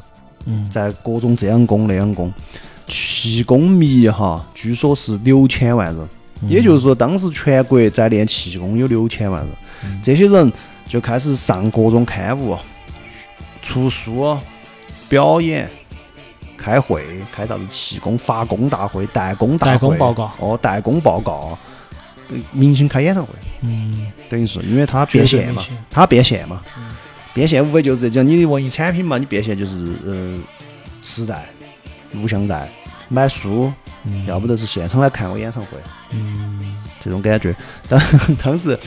嗯。在各种这样宫那样宫，气功迷哈，据说是六千万人，也就是说当时全国在练气功有六千万人，这些人就开始上各种刊物、出书、表演。开会，开啥子气功发功大会、代工大会、代工报告。哦，代工报告，呃明星开演唱会，嗯。等于是因为他变现嘛绝对明星，它变现嘛，变现无非就是这种你的文艺产品嘛，你变现就是呃磁带、录像带、买书，嗯。要不就是现场来看我演唱会，嗯。这种感觉。当当时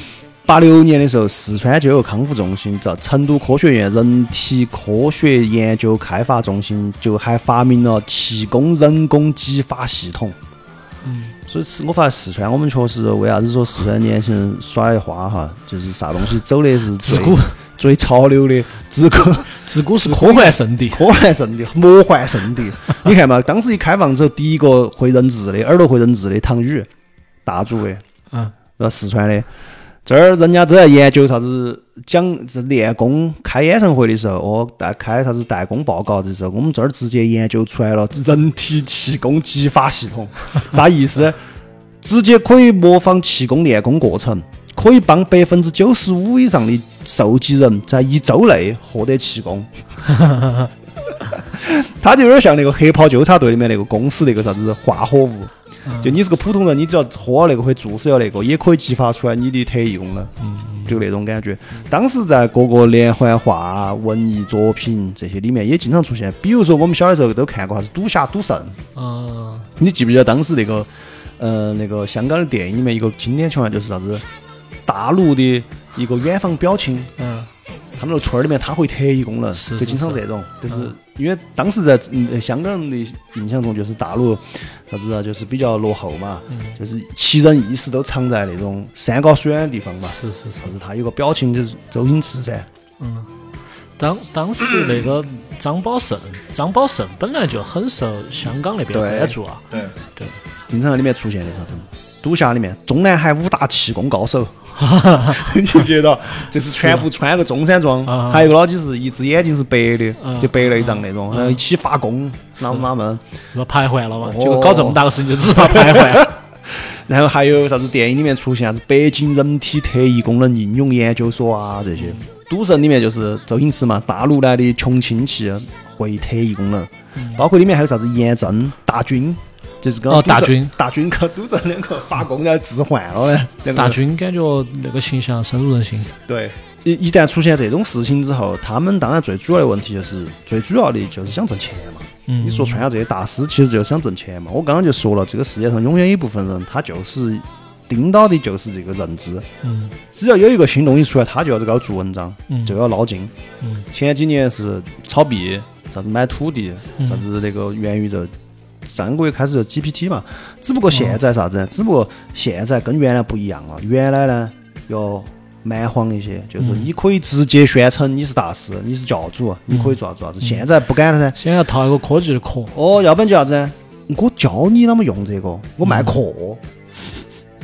八六年的时候，四川就有康复中心，在成都科学院人体科学研究开发中心就还发明了气功人工激发系统。嗯所以是我发现四川，我们确实为啥子说四川年轻人耍的花哈，就是啥东西走的是自古最潮流的，自古自古是科幻圣地。科幻圣地、魔幻圣地。你看嘛，当时一开放之后，第一个会认字的，耳朵会认字的唐宇，大主的，嗯，呃，四川的。这儿人家都在研究啥子讲是练功开演唱会的时候，哦，代开啥子代工报告的时候，我们这儿直接研究出来了人体气功激发系统，啥意思？直接可以模仿气功练功过程，可以帮百分之九十五以上的受击人在一周内获得气功。它就有点像那个黑袍纠察队里面那个公司那个啥子化合物，就你是个普通人，你只要喝了那个会注射了那个，也可以激发出来你的特异功能，就那种感觉。当时在各个连环画、文艺作品这些里面也经常出现，比如说我们小的时候都看过啥子《赌侠赌圣》，嗯你记不记得当时那个呃那个香港的电影里面一个经典桥段就是啥子？大陆的一个远方表亲，嗯。他们那个村儿里面他会特异功能，就经常这种，就是因为当时在嗯香港人的印象中，就是大陆啥子啊，就是比较落后嘛，就是奇人异事都藏在那种山高水远的地方嘛。是是是啥。子他有个表情就是周星驰噻，嗯，当当时那个张宝胜，张宝胜本来就很受香港那边关注啊。对对，经常在里面出现的啥子赌侠里面，中南海五大气功高手。你记不记得？就是全部穿个中山装，啊。还有个老几是一只眼睛是白的啊，就白内障那种，然后一起发功，哪哪门。那排换了嘛，哦结果搞这么大个事情就只怕排换。然后还有啥子电影里面出现啥子北京人体特异功能应用研究所啊这些，赌神里面就是周星驰嘛，大陆来的穷亲戚会特异功能，包括里面还有啥子严正、大军，就是跟哦大军大军跟 赌神两个罢工然后置换了呢。两个大军感觉那个形象深入人心。对。一一旦出现这种事情之后，他们当然最主要的问题就是，最主要的就是想挣钱嘛。嗯你说穿了这些大师，其实就是想挣钱嘛。我刚刚就说了，这个世界上永远有一部分人，他就是盯到的就是这个认知。嗯只要有一个新东西出来，他就要这个做文章，嗯就要捞金。嗯前几年是炒币，啥子买土地，嗯啥子那个元宇宙。上个月开始就 GPT 嘛，只不过现在啥子呢？只不过现在跟原来不一样了。原来呢要蛮荒一些，就是你可以直接宣称你是大师，你是教主，你可以做啥做啥子。现在不敢了噻。现在要套一个科技的壳。哦，要不然就啥子呢？我教你啷么用这个，我卖课，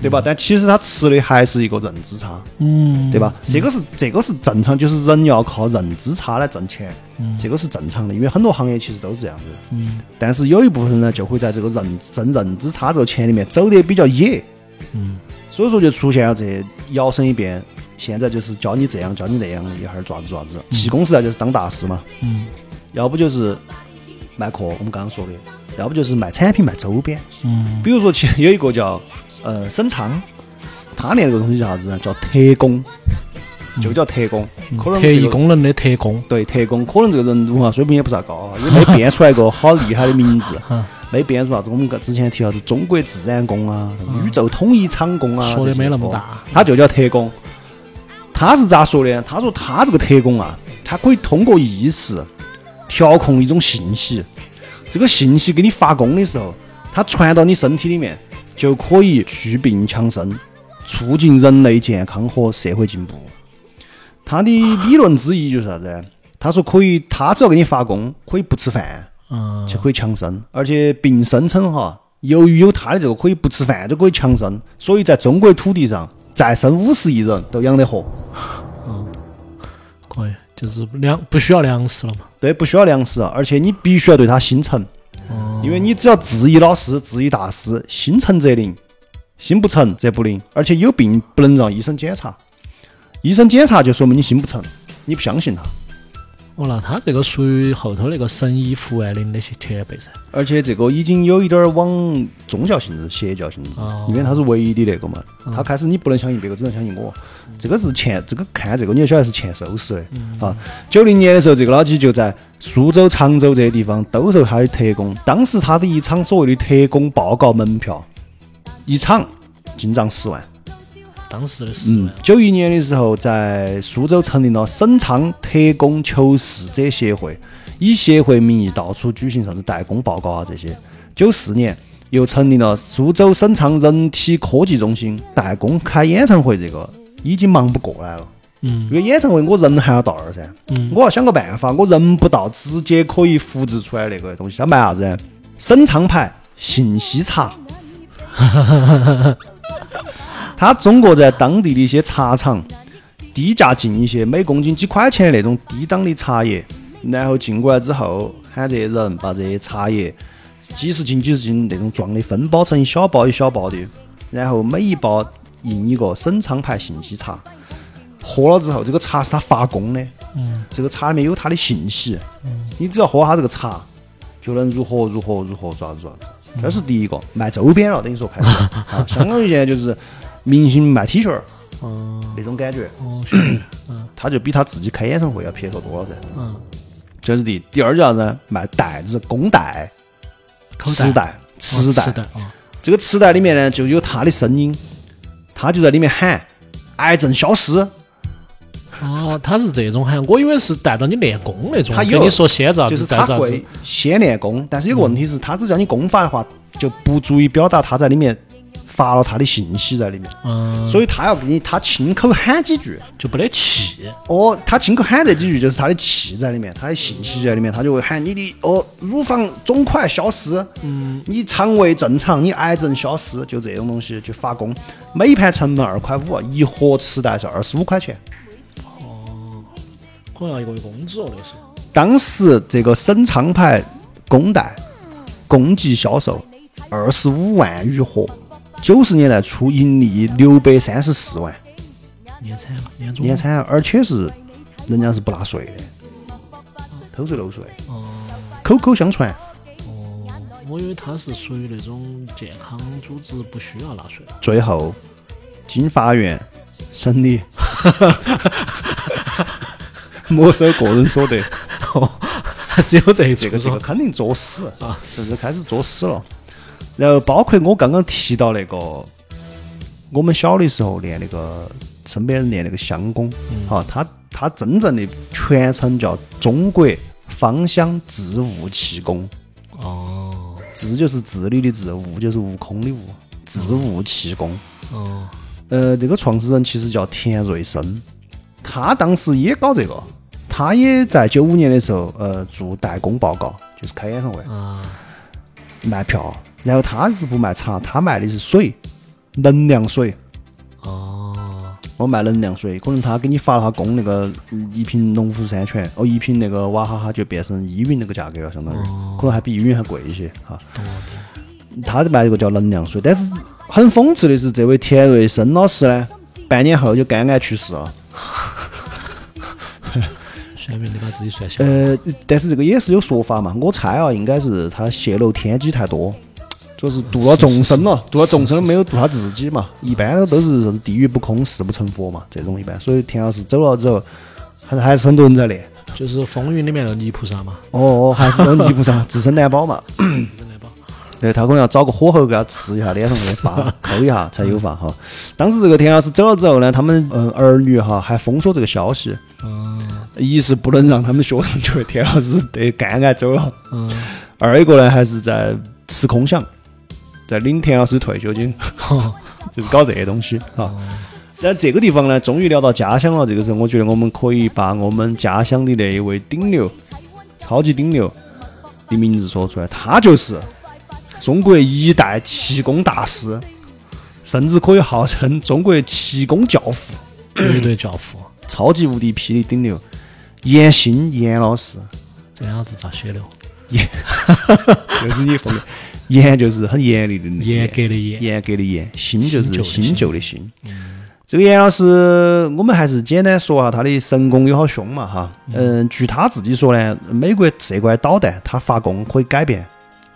对吧？但其实他吃的还是一个认知差。嗯，对吧？这个是这个是正常，就是人要靠认知差来挣钱，这个是正常的，因为很多行业其实都是这样子。嗯但是有一部分人呢，就会在这个认挣认知差这个钱里面走得比较野，嗯所以说就出现了这摇身一变。现在就是教你这样，教你那样，一会儿爪子爪子。气功时代就是当大师嘛，嗯要不就是卖课，我们刚刚说的，要不就是卖产品、卖周边。嗯比如说，其实有一个叫呃沈昌，他练那个东西叫啥子呢？叫特工，就叫特工。可能特异功能的特工。对特工，可能这个人文化水平也不咋高啊，也没编出来个好厉害的名字，没编出啥子我们之前提啥子中国自然功啊、宇宙统一场功啊，说得这些哦没那么大。他就叫特工。他是咋说的？他说他这个特工啊，他可以通过意识调控一种信息，这个信息给你发功的时候，它传到你身体里面，就可以祛病强身，促进人类健康和社会进步。他的理论之一就是啥子？他说可以，他只要给你发功，可以不吃饭嗯，就可以强身，而且并声称哈，由于有他的这个可以不吃饭就可以强身，所以在中国土地上再生五十亿人都养得活。可以，就是粮不需要粮食了嘛。对，不需要粮食，而且你必须要对他心诚，因为你只要质疑老师、质疑大师，心诚则灵，心不诚则不灵。而且有病不能让医生检查，医生检查就说明你心不诚，你不相信他。哦，那他这个属于后头那个神医胡万林那些前辈噻。而且这个已经有一点儿往宗教性质、邪教性质哦，因为他是唯一的那个嘛。他开始你不能相信别个，只能相信我。这个是前，这个看这个你就晓得是前收拾的啊。九零年的时候，这个老几就在苏州、常州这些地方兜售他的特工。当时他的一场所谓的特工报告门票，一场进账十万。当时的十嗯，，九一年的时候，在苏州成立了省昌特工求是者协会，以协会名义到处举行啥子代工报告啊这些。九四年又成立了苏州省昌人体科技中心，代工开演唱会这个已经忙不过来了。嗯因为演唱会我人还要到那儿噻，嗯我要想个办法，我人不到，直接可以复制出来那个东西，想卖啥子呢？省昌牌信息茶，他中国在当地的一些茶厂低价进一些每公斤几块钱的那种低档的茶叶，然后进过来之后，喊这些人把这些茶叶几十斤、几十斤那种装的分包成一小包一小包的，然后每一包印一个省昌牌信息茶。喝了之后，这个茶是他发功的，嗯，这个茶里面有他的信息，你只要喝他这个茶，就能如何如何如何咋子咋子。这是第一个卖周边了，等于说开始啊，相当于现在就是明星卖 T 恤儿哦。那种感觉，哦，是 他就比他自己开演唱会要撇脱多了噻。嗯，这是第，第二叫啥子？卖袋子，公袋、磁带、磁带。这个磁带里面呢，就有他的声音，他就在里面喊“癌症消失”。哦，他是这种喊，我以为是带到你练功那种，他有跟你说先咋就是子再咋子。他会，先练功，但是有个问题是，他只叫你功法的话，就不足以表达他在里面发了他的信息在里面，嗯，所以他要给你他亲口喊几句。就没得气，哦，他亲口喊这几句就是他的气在里面，他的信息在里面，他就会喊你的哦，乳房肿块消失，嗯，你肠胃正常，你癌症消失，就这种东西就发功。每一盘成本二块五，一盒磁带是二十五块钱。哦可能要一个月工资哦，那是。当时这个省昌牌公袋共计销售二十五万余盒，九十年代初盈利六百三十四万，年产了，年终年产，而且是人家是不纳税的，偷税漏税，哦口口相传。哦，我以为他是属于那种健康组织不需要纳税。最后经法院审理，没收个人所得。哦还是有这一这个这个肯定作死啊甚至开始作死了。然后包括我刚刚提到那个，我们小的时候练那个身边人练那个香功，哈、它它真正的全称叫中国芳香治物气功，哦。治就是治理的治，物就是悟空的悟，治物气功。哦。呃，这个创始人其实叫田瑞生，他当时也搞这个，他也在九五年的时候，呃，做代工报告，就是开演唱会啊。卖票，然后他是不卖茶，他卖的是水，能量水。哦我卖能量水，可能他给你发了下工，那个嗯一瓶农夫山泉，哦，一瓶那个娃哈哈就变成依云那个价格了，相当于，可能还比依云还贵一些哈。他卖这个叫能量水，但是很讽刺的是，这位田瑞生老师呢，半年后就肝癌去世了。算命的把自己算小。呃，但是这个也是有说法嘛，我猜啊，应该是他泄露天机太多，主要是度了众生了，度了众生没有度他自己嘛。一般都都是啥子地狱不空，誓不成佛嘛，这种一般。所以田老师走了之后，还还是很多人在练。就是风云里面的泥菩萨嘛，哦哦，还是有泥菩萨 自身难保嘛。自身难保？对他可能要找个火候给他吃一下，脸上那个疤抠一下才有法哈。当时这个田老师走了之后呢，他们嗯儿女哈还封锁这个消息，嗯一是不能让他们学生觉得田老师得肝癌走了，嗯，二一个呢还是在吃空饷，在领田老师退休金，就是搞这些东西哈。在这个地方呢，终于聊到家乡了。这个时候，我觉得我们可以把我们家乡的那一位顶流、超级顶流的名字说出来，他就是中国一代气功大师，甚至可以号称中国气功教父、绝对教父。超级无敌霹雳顶流严新严老师。这两个字咋写的哦？严，就是你后面严就是很严厉的那个严格的严。严格的严，新就是新旧的新。这个严老师，我们还是简单说下他的神功有好凶嘛哈。嗯，据他自己说呢，美国射过来导弹，他发功可以改变，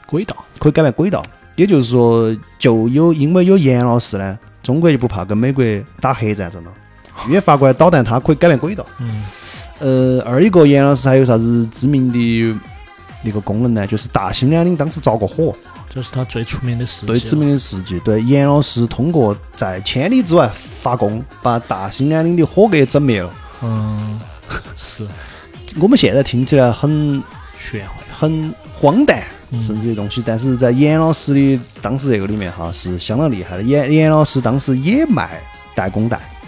轨道，可以改变轨道。也就是说，就有因为有严老师呢，中国就不怕跟美国打核战争了。越发过来导弹，它可以改变轨道。嗯，呃，二一个严老师还有啥子知名的那个功能呢？就是大兴安岭当时着过火，这是他最出名的事迹。最知名的事迹。对，严老师通过在千里之外发功，把大兴安岭的火给整灭了。嗯，是 我们现在听起来很玄幻。很荒诞，嗯甚至这些东西，但是在严老师的当时这个里面哈是相当厉害的。严严老师当时也卖代工带，气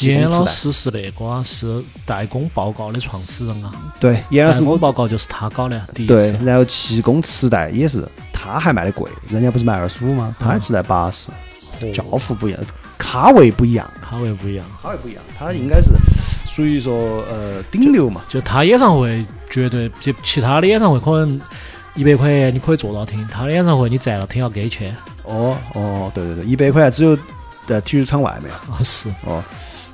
严老师是那个啊，是代工报告的创始人啊。对，严老师代工报告就是他搞的第一对次，，然后气功磁带也是，他还卖的贵，人家不是卖二十五吗？他的磁带八十，嚯教父不一样，咖位不一样，咖位不一样。咖位不一样，他应该是属于说呃顶流嘛。就他演唱会绝对，就其他的演唱会可能一百块钱你可以坐到听，他的演唱会你站到听要给钱。哦哦，对对对，一百块钱只有在体育场外面。啊，是，哦，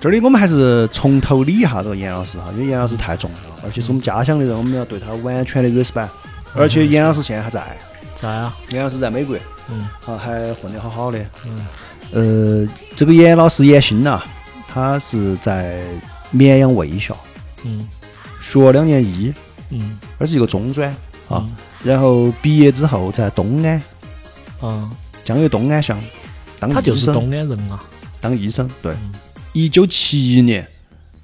这里我们还是从头理一下这个严老师哈，因为严老师太重要了，而且是我们家乡的人，我们要对他完全的 respect。而且严老师现在还在，在啊，严老师在美国，嗯。啊，还混得好好的。嗯。呃，这个严老师严新呐，他是在绵阳卫校。嗯。学了两年医，嗯。而是一个中专。啊。嗯然后毕业之后在东安。嗯，江油东安乡当他就是，东安人啊。当医生。对。嗯，一九七一年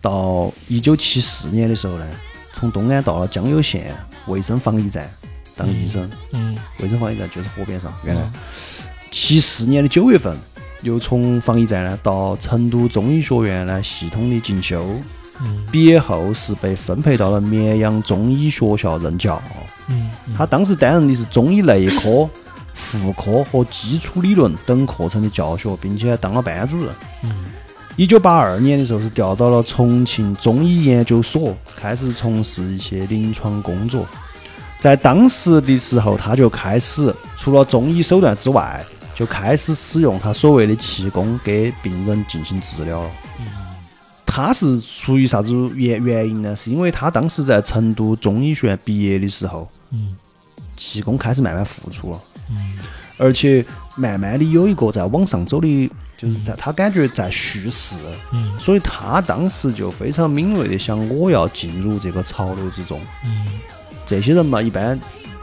到一九七四年的时候呢，从东安到了江油县卫生防疫站当医生。嗯卫生防疫站就是河边上，原来嗯七四年的九月份，又从防疫站呢到成都中医学院呢系统的进修。嗯毕业后是被分配到了绵阳中医学校任教。嗯嗯他当时担任的是中医内科、妇科和基础理论等课程的教学，并且当了班主任。嗯一九八二年的时候是调到了重庆中医研究所，开始从事一些临床工作。在当时的时候，他就开始除了中医手段之外，就开始使用他所谓的气功给病人进行治疗了。他是出于啥子原原因呢？是因为他当时在成都中医学院毕业的时候，嗯气功开始慢慢复出了。嗯而且慢慢的有一个在往上走的，就是在他感觉在叙事，嗯所以他当时就非常敏锐的想，我要进入这个潮流之中。嗯这些人嘛，一般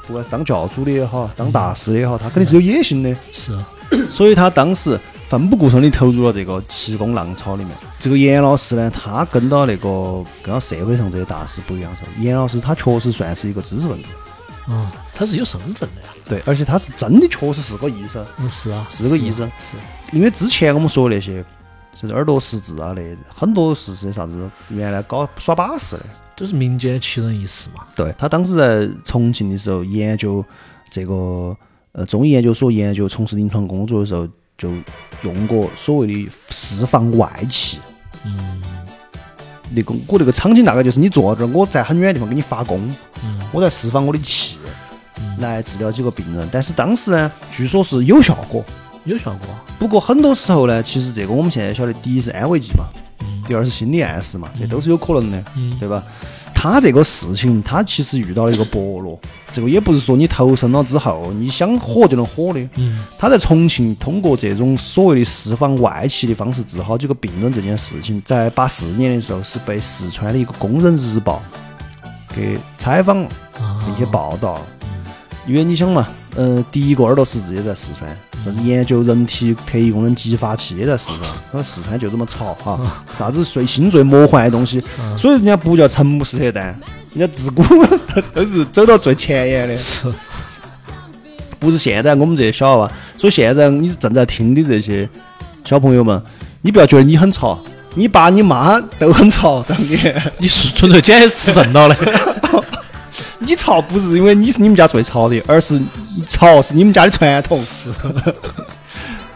不管是当教主的也好，当大师的也好，他肯定是有野心的，是，所以他当时奋不顾身的投入了这个气功浪潮里面。这个严老师呢，他跟到那个跟到社会上这些大师不一样噻，严老师他确实算是一个知识分子，嗯，他是有身份的呀。对，而且他是真的确实是个医生。嗯，是啊，是个医生是，因为之前我们说的那些，就是耳朵识字啊，那很多是些啥子，原来搞耍把式的。都是民间奇人异事嘛。对他当时在重庆的时候研究这个呃中医研究所研究从事临床工作的时候，就用过所谓的释放外气。嗯那个我那个场景大概就是你坐在这儿，我在很远的地方给你发功，嗯我在释放我的气嗯，来治疗几个病人。但是当时呢，据说是有效果。有效果啊。不过很多时候呢，其实这个我们现在晓得，第一是安慰剂嘛，嗯第二是心理暗示嘛，这都是有可能的，嗯对吧？他这个事情，他其实遇到了一个伯乐，这个也不是说你投身了之后，你想火就能火的。嗯他在重庆通过这种所谓的释放外气的方式治好几个病人这件事情，在八四年的时候是被四川的一个《工人日报》给采访并且报道了。因为你想嘛，呃，第一个耳朵识字也在四川，甚至研究人体特异功能激发器也在四川。那四川就这么潮哈，啥子最新最魔幻的东西，嗯。所以人家不叫陈姆斯特丹，人家自古 都是走到最前沿的，是，不是现在我们这些小娃娃。所以现在你正在听的这些小朋友们，你不要觉得你很潮，你爸你妈都很潮，当年。你是纯粹捡吃剩到的，你潮不是因为你是你们家最潮的，而是潮是你们家的传统。是。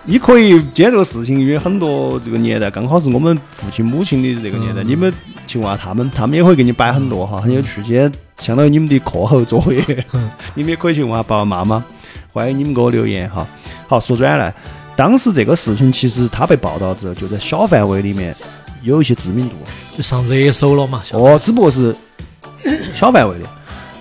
你可以今天这个事情，因为很多这个年代刚好是我们父亲母亲的这个年代，你们去问下他们，他们也会给你摆很多哈，很有趣。今天相当于你们的课后作业，你们也可以去问下爸爸妈妈。欢迎你们给我留言哈。好，说转来，当时这个事情其实它被报道之后，就在小范围里面有一些知名度，就上热搜了嘛。哦，只不过是小范围的。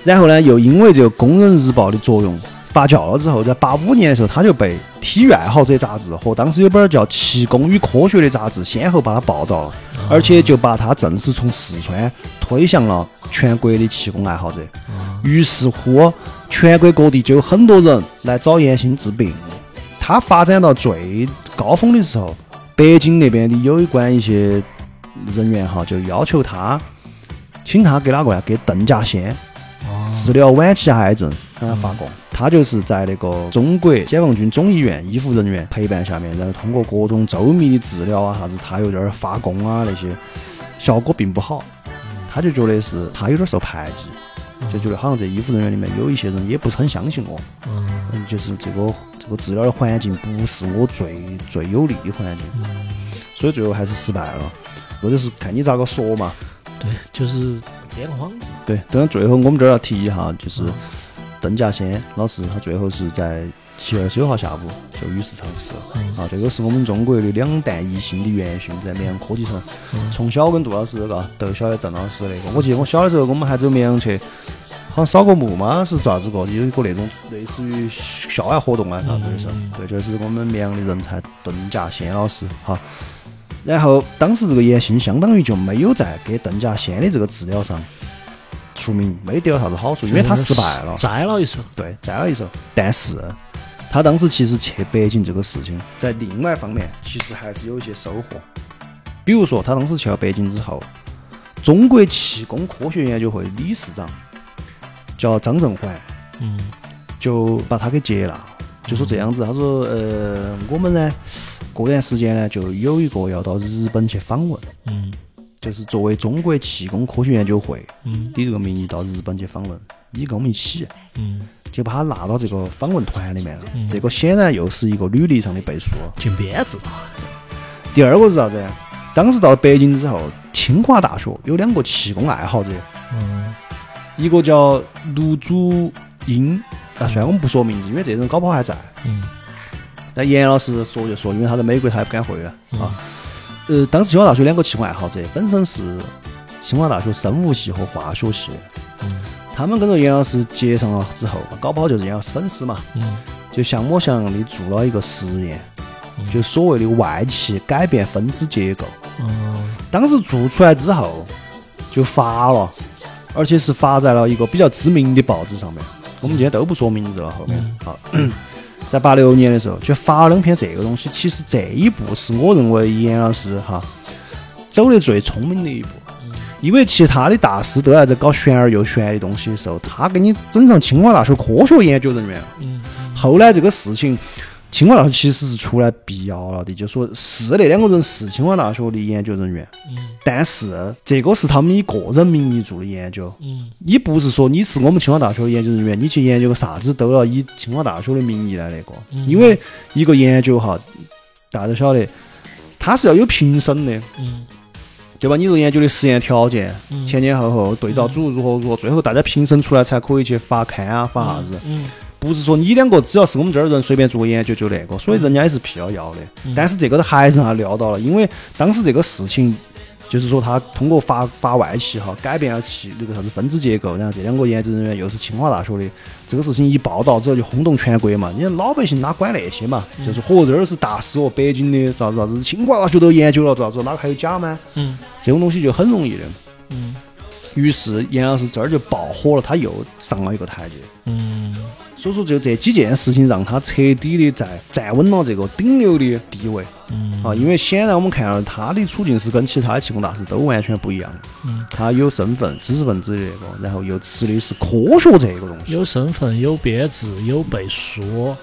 然后呢，又因为这个《工人日报》的作用。发酵了之后，在八五年的时候，他就被《体育爱好者》杂志和当时有本叫《气功与科学》的杂志先后把他报道了，而且就把他正式从四川推向了全国的气功爱好者。于是乎，全国各地就有很多人来找严新治病。他发展到最高峰的时候，北京那边的有关一些人员哈，就要求他，请他给哪个呀？给邓稼先治疗晚期癌症，让他发功。他就是在那个中国解放军总医院医护人员陪伴下面，然后通过各种周密的治疗啊，啥子他有点发功啊那些，效果并不好。他就觉得是他有点受排挤，就觉得好像在医护人员里面有一些人也不是很相信我，嗯，就是这个这个治疗的环境不是我最最有利的环境，所以最后还是失败了。这就是看你咋个说嘛。对，就是编个谎子。对，当然最后我们这儿要提一下，就是。邓稼先老师，他最后是在七月二十九号下午就与世长辞了。啊，这个是我们中国的两弹一星的元勋，在绵阳科技城。从小跟杜老师嘎都晓得邓老师那个。我记得我小的时候，我们还走绵阳去，好像扫过墓嘛，是做啥子个？有一个那种类似于校外活动啊啥子的时候。对，就是我们绵阳的人才邓稼先老师哈。然后当时这个严信相当于就没有在给邓稼先的这个治疗上。出名没得到啥子好处，因为他失败了，栽了一手。对，栽了一手。但是，他当时其实去北京这个事情，在另外方面其实还是有一些收获。比如说，他当时去了北京之后，中国气功科学研究会理事长叫张振环，嗯，就把他给接了，就说这样子，他说，呃，我们呢，过段时间呢，就有一个要到日本去访问，嗯。就是作为中国气功科学研究会嗯的这个名义到日本去访问，你跟我们一起，嗯就把他纳到这个访问团里面了。这个显然又是一个履历上的背书，进编制。第二个是啥子？当时到了北京之后，清华大学有两个气功爱好者，嗯一个叫卢祖英，啊，虽然我们不说名字，因为这人搞不好还在。但严老师说就说，因为他在美国，他也不敢回来啊。呃，当时清华大学两个气功爱好者本身是清华大学生物系和化学系，他们跟着严老师接上了之后，搞不好就是严老师粉丝嘛，就像模像样的做了一个实验，就所谓的外气改变分子结构。当时做出来之后就发了，而且是发在了一个比较知名的报纸上面。我们今天都不说名字了，后面好。在八六年的时候，就发了两篇这个东西。其实这一步是我认为严老师哈走的最聪明的一步，因为其他的大师都在这搞玄而又玄的东西的时候，他给你整上清华大学科学研究人员。嗯。后来这个事情。清华大学其实是出来辟谣了的，就说是那两个人是清华大学的研究人员，嗯，但是这个是他们以个人名义做的研究，嗯，你不是说你是我们清华大学的研究人员，你去研究个啥子都要以清华大学的名义来那个，因为一个研究哈，大家都晓得，它是要有评审的，嗯，对吧？你这个研究的实验条件前前后后对照组如何如何，最后大家评审出来才可以去发刊啊，发啥子，嗯。不是说你两个只要是我们这儿人随便做个研究就那个，所以人家也是辟了谣的。但是这个还是让他料到了，因为当时这个事情就是说他通过发发外气哈改变了气那个啥子分子结构，然后这两个研究人员又是清华大学的，这个事情一报道之后就轰动全国嘛。你老百姓哪管那些嘛？就是嚯这儿是大师哦，北京的咋子啥子，清华大学都研究了咋子，哪个还有假吗？嗯，这种东西就很容易的。嗯，于是严老师这儿就爆火了，他又上了一个台阶。嗯。所以说，就这几件事情让他彻底的在站稳了这个顶流的地位。嗯啊，因为显然我们看到他的处境是跟其他的气功大师都完全不一样的。嗯，他有身份，知识分子的那个，然后又吃的是科学这个东西。有身份，有编制，有背书，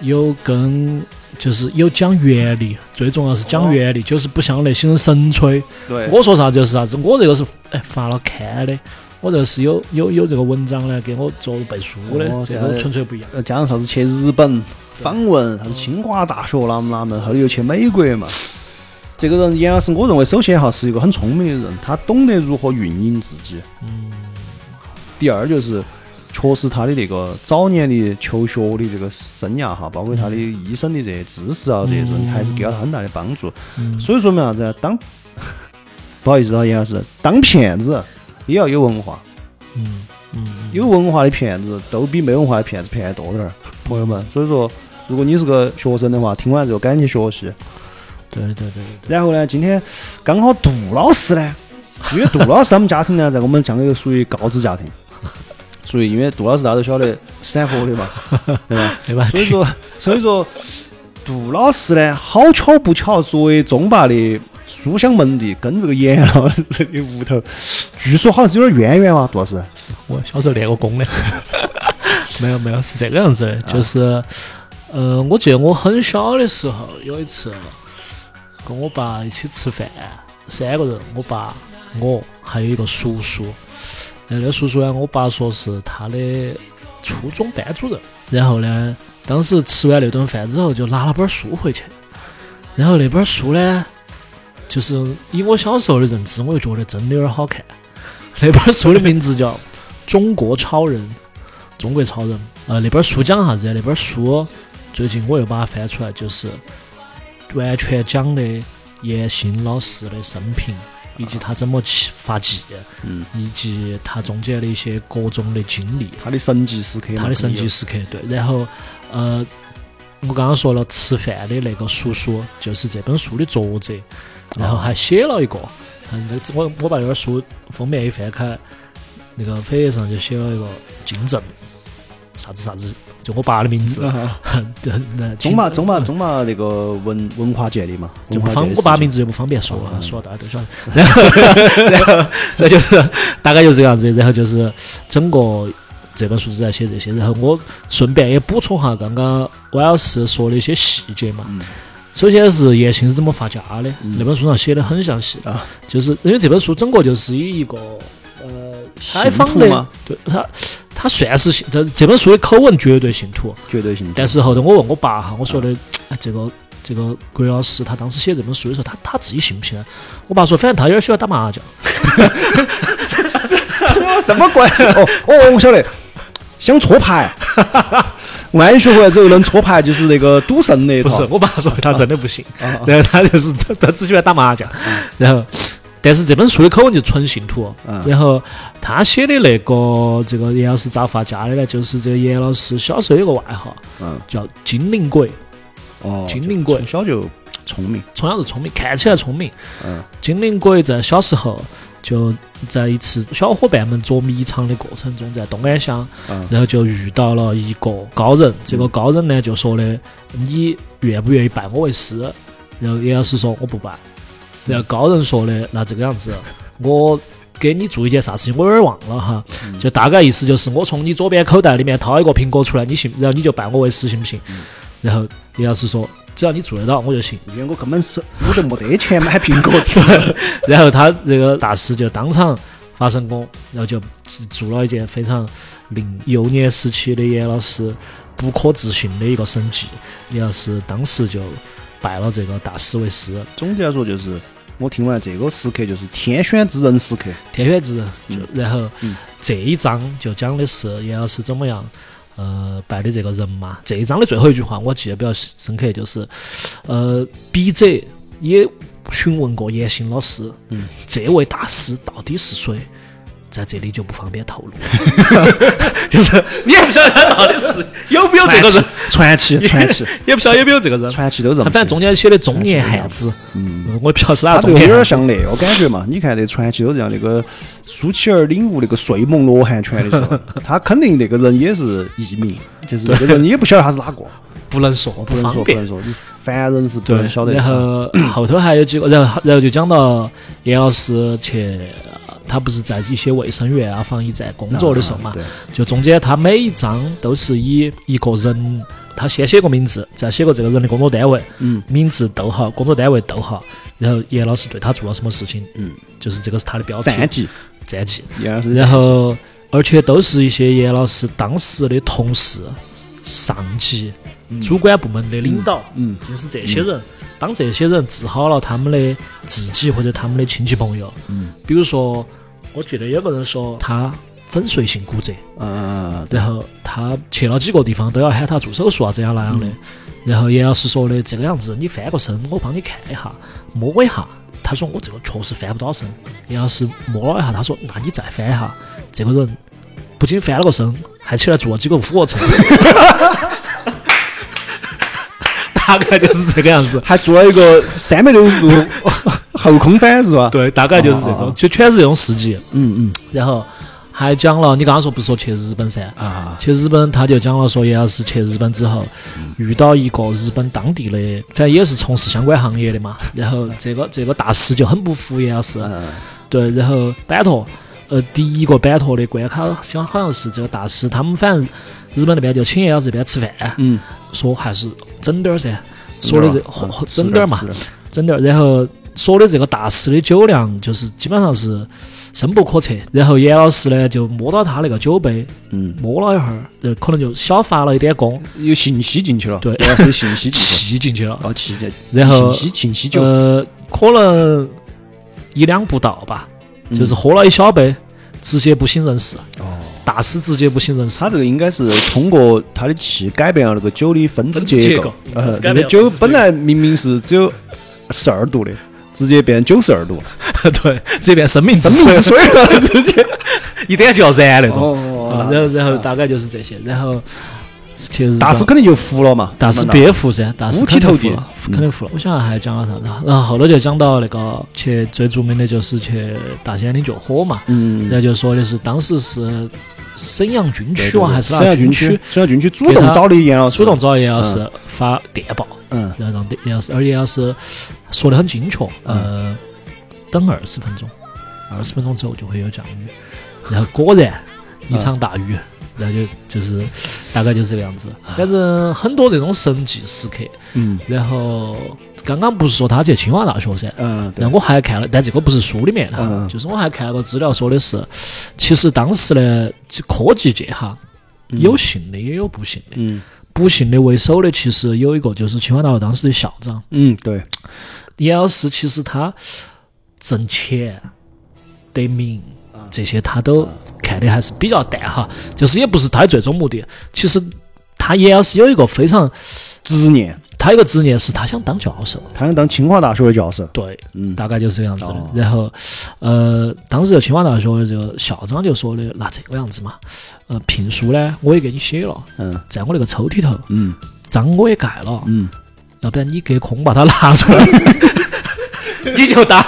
有跟就是有讲原理，最重要是讲原理，就是不像那些人神吹。对，我说啥就是啥子，我这个是哎发了看的，我这个是有有有这个文章呢，给我做背书的，这个纯粹不一样。呃加上啥子去日本访问，啥子清华大学哪么哪么，后头又去美国嘛。这个人严老师，我认为首先哈是一个很聪明的人，他懂得如何运营自己。嗯，第二就是，确实他的那个早年的求学的这个生涯哈，包括他的医生的这些知识啊，这些东西还是给了他很大的帮助。嗯所以说明啥子啊？当 不好意思啊，严老师，当骗子也要有文化，嗯嗯，有文化的骗子都比没文化的骗子骗得多点儿，朋友们。所以说，如果你是个学生的话，听完之后赶紧学习。对对对对然后呢，今天刚好杜老师呢，因为杜老师他们家庭呢，在我们江油属于高知家庭，所以因为杜老师大家都晓得斯坦福的嘛，对吧？对吧？所以说，所以说，杜老师呢，好巧不巧，作为中巴的书香门第，跟这个严老师的屋头，据说好像是有点渊源嘛，杜老师。是我小时候练过功的，没有没有，是这个样子的，就是，呃，我记得我很小的时候有一次跟我爸一起吃饭，三个人，我爸、我还有一个叔叔，那个叔叔呢，我爸说是他的初中班主任，然后呢，当时吃完那顿饭之后，就拿了本书回去，然后那本书呢，就是以我小时候的认知，我就觉得真的有点好看。那本书的名字叫《中国超人》，中国超人。呃，那本书讲啥子？那本书最近我又把它翻出来，就是完全讲的严新老师的生平，以及他怎么起发迹，嗯，以及他中间的一些各种的经历。他的神迹时刻，他的神迹时刻，对。然后，呃，我刚刚说了，吃饭的那个叔叔就是这本书的作者，然后还写了一个，嗯，那我我把那本书封面一翻开，那个扉页上就写了一个金正，啥子啥子，就我爸的名字，中嘛中嘛中嘛那个文文化界的嘛，就不方我爸名字就不方便说了，嗯说了大家都晓得。然后，然后那就是大概就这个样子。然后就是整个这本书是在写这些。然后我顺便也补充哈，刚刚我老师说的一些细节嘛。嗯首先是叶欣是怎么发家的，那本书上写的很详细。啊就是因为这本书整个就是以一个呃采访的对他他算是信，这这本书的口吻绝对信徒。绝对信徒。但是后头我问我爸哈，我说的，哎，这个这个郭老师他当时写这本书的时候，他他自己信不信啊？我爸说，反正他有点喜欢打麻将。什么关系？哦哦，我晓得，想搓牌。万一学回来之后能搓牌，就是那个赌圣那不是，。我爸说他真的不行，啊然后他就是他他只喜欢打麻将，然后。但是这本书的口吻就纯信徒，嗯然后他写的那个这个严老师咋发家的呢？就是这个严老师小时候有个外号嗯，叫精灵鬼，哦，精灵鬼从小就聪明。从小就聪明，看起来聪明。嗯精灵鬼在小时候就在一次小伙伴们捉迷藏的过程中，在东安乡，嗯然后就遇到了一个高人。这个高人呢就说的：“你愿不愿意拜我为师？”然后叶老师说：“我不拜。”然后高人说的：“那这个样子，我给你做一件啥事情，我有点忘了哈。就大概意思就是，我从你左边口袋里面掏一个苹果出来，你信？然后你就拜我为师，行不信？”然后叶老师说：“只要你做得到，我就行。”因为我根本是我都没得钱买苹果吃。然后他这个大师就当场发神功，然后就做了一件非常令幼年时期的严老师不可置信的一个神迹。严老师当时就拜了这个大师为师，总结来说，就是我听完这个时刻，就是天选之人时刻。天选之人。就然后嗯这一章就讲的是严老师怎么样。呃，拜的这个人嘛，这一章的最后一句话我记得比较深刻，就是，呃，笔者也询问过严行老师，嗯，这位大师到底是谁？在这里就不方便透露，就是你也不晓得他到底是 有没有这个人，传奇，传奇，也不晓得有没有这个人。传奇都这么他反正中间写的中年汉子，嗯。嗯我也不晓得是哪他这个有。点像那个感觉嘛，你看那传奇都这样，那个舒淇儿领悟那个睡梦罗汉拳的时候，他肯定那个人也是艺名，就是那个人你也不晓得他是哪个，不能说，不能说不能。说，你凡人是不能晓得，然后后头还有几个，然后然后就讲到严老师去，呃他不是在一些卫生院啊、防疫站工作的时候嘛就中间他每一章都是以一个人他先写个名字，再写个这个人的工作单位，嗯，名字逗号，工作单位逗号，然后严老师对他做了什么事情，嗯，就是这个是他的标题，战绩，战绩。然后而且都是一些严老师当时的同事、上级、主管部门的领导，嗯，就是这些人。当这些人治好了他们的自己或者他们的亲戚朋友，嗯，比如说，我记得有个人说他粉碎性骨折，嗯，然后他去了几个地方都要喊他做手术啊，这样那样的。然后严老师说的这个样子，你翻个身，我帮你看一下，摸一下。他说我这个确实翻不到身。严老师摸了一下，他说那你再翻一下。这个人不仅翻了个身，还起来做了几个俯卧撑。大概就是这个样子，还做了一个三百六十度 后空翻是吧？对，大概就是这种，就全是这种事迹。嗯嗯，然后还讲了，你刚刚说不是说去日本噻？啊，去日本他就讲了说，严老师去日本之后遇到一个日本当地的，反正也是从事相关行业的嘛。然后这个这个大师就很不服严老师，对，然后摆脱，呃，第一个摆脱的关卡，像好像是这个大师他们反正日本那边就请严老师这边吃饭，嗯，说还是整点儿噻，说的这好整点儿嘛整点儿，然后说的这个大师的酒量就是基本上是深不可测。然后严老师呢就摸到他那个酒杯，嗯，摸了一会儿，就可能就小发了一点功，有信息进去了，对。有信息进去了，气进去了。哦，气进，然后信息信息酒，呃，可能一两不到吧，就是喝了一小杯，直接不省人事。哦，大师直接不省人事。他这个应该是通过他的气改变了那个酒的分子结构呃，那个酒本来明明是只有十二度的，直接变九十二度，对，直接变生命生命之水了，直接。一点就要燃那种。然后然后大概就是这些，然后大师肯定就服了嘛，大师别服噻，大师五体投地肯定服了，肯定服了。我想还讲了啥子啊？然后后头就讲到那个去最著名的就是去大兴安岭救火嘛，嗯，然后就说的是当时是沈阳军区哇，还是哪沈阳军个区区？沈阳军区主动找的严老师，主动找严老师发电报，嗯，然后让严老师，而严老师说的很精确，呃，等二十分钟，二十分钟之后就会有降雨，然后果然一场大雨，然后就就是大概就是这个样子。反正很多这种神迹时刻，嗯然后刚刚不是说他去清华大学噻？嗯，对然后我还看了，但这个不是书里面的哈，嗯就是我还看了个资料说的是，其实当时呢，科技界哈，有信的也有不信的。嗯不幸的为首的其实有一个就是清华大学当时的校长嗯，对，严老师，其实他挣钱得名这些他都看的还是比较淡哈，就是也不是他的最终目的。其实他严老师有一个非常，执念，他有个执念是他想当教授，他想当清华大学的教授，对，嗯。大概就是这个样子的。哦。然后，呃，当时这清华大学的这个校长就说的，那这个样子嘛，呃，聘书呢我也给你写了，嗯。在我那个抽屉头，嗯。章我也盖了，嗯，要不然你隔空把它拿出来，你就当。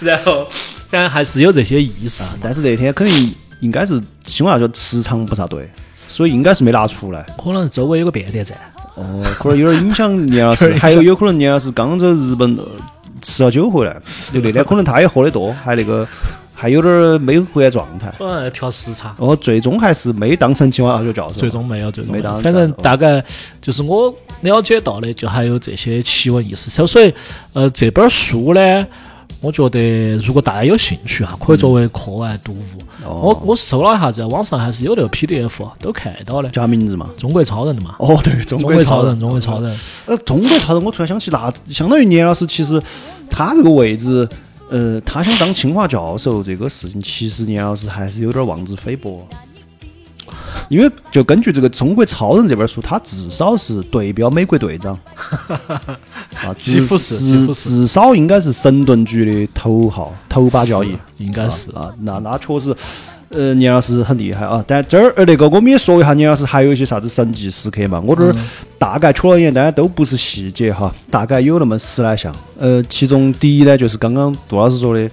然后，反正还是有这些意思。但是那天肯定应该是清华大学磁场不咋对，所以应该是没拿出来。可能周围有个变电站，哦，可能有点影响年老师，还有有可能年老师刚从日本呃吃了酒回来，就那天可能他也喝的多，还那个还有点儿没回来状态。可能要调时差。哦，最终还是没当成清华大学教授。最终没有，最终没当反正大概就是我了解到的，就还有这些奇闻异事。所以，呃，这本书呢，我觉得如果大家有兴趣哈，可以作为课外读物。我我搜了一下，在网上还是有那个 PDF 都看到的，叫啥名字嘛？中国超人的嘛。哦，对，中国超人，中国超人，呃，中国超人，我突然想起，那相当于年老师其实他这个位置，呃，他想当清华教授这个事情，其实年老师还是有点妄自菲薄。因为就根据这个《中国超人》这本书，他至少是对标美国队长 啊，至几乎是至至少应该是神盾局的头号头把交椅。应该是啊，那那确实，呃，年老师很厉害啊。但这儿呃那个我们也说一下，年老师还有一些啥子神迹时刻嘛。我这儿大概瞅了一眼，当然都不是细节哈，大概有那么十来项。呃，其中第一呢，就是刚刚杜老师说的。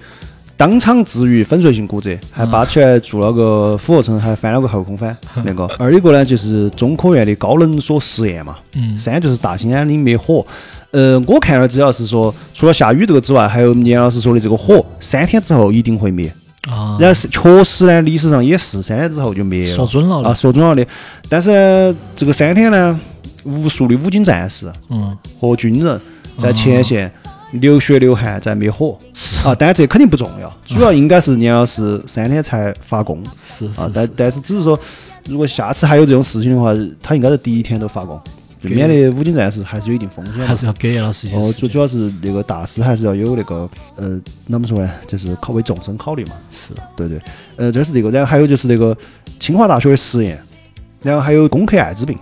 当场治愈粉碎性骨折，还扒起来做了个俯卧撑，还翻了个后空翻。那个二一个呢，就是中科院的高能所实验嘛。嗯三就是大兴安岭灭火。呃，我看了资料是说，除了下雨这个之外，还有严老师说的这个火，三天之后一定会灭。啊，然后是确实呢，历史上也是三天之后就灭了，说准了的啊，说准了的。但是呢，这个三天呢，无数的武警战士嗯，和军人在前线流血流汗在灭火是啊，但这肯定不重要，主要应该是年老师三天才发功是啊，但但是只是说，如果下次还有这种事情的话，他应该是第一天都发功，就给免得武警战士还是有一定风险。还是要给叶老师一些哦，时间。最主要是那个大师还是要有那个呃，怎么说呢？就是考为众生考虑嘛。是，对对，呃，这是这个，然后还有就是那个清华大学的实验，然后还有攻克艾滋病。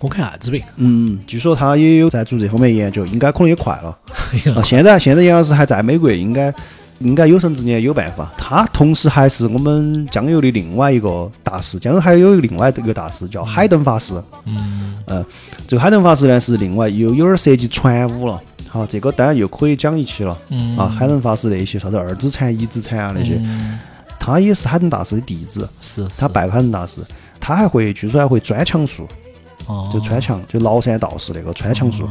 我看艾滋病，嗯，据说他也有在做这方面研究，应该可能也快了。哎 啊，现在现在杨老师还在美国，应该应该有生之年有办法。他同时还是我们江油的另外一个大师，江油还有另外一个大师叫海登法师。嗯，呃，这个海登法师呢是另外又有点涉及传武了。好，这个当然又可以讲一期了。嗯啊，海登法师那些啥子二指禅、一指禅啊那些，嗯他也是海登大师的弟子，是他拜过海登大师。他还会，据说还会钻墙术，哦，就穿墙，就崂山道士那个穿墙术。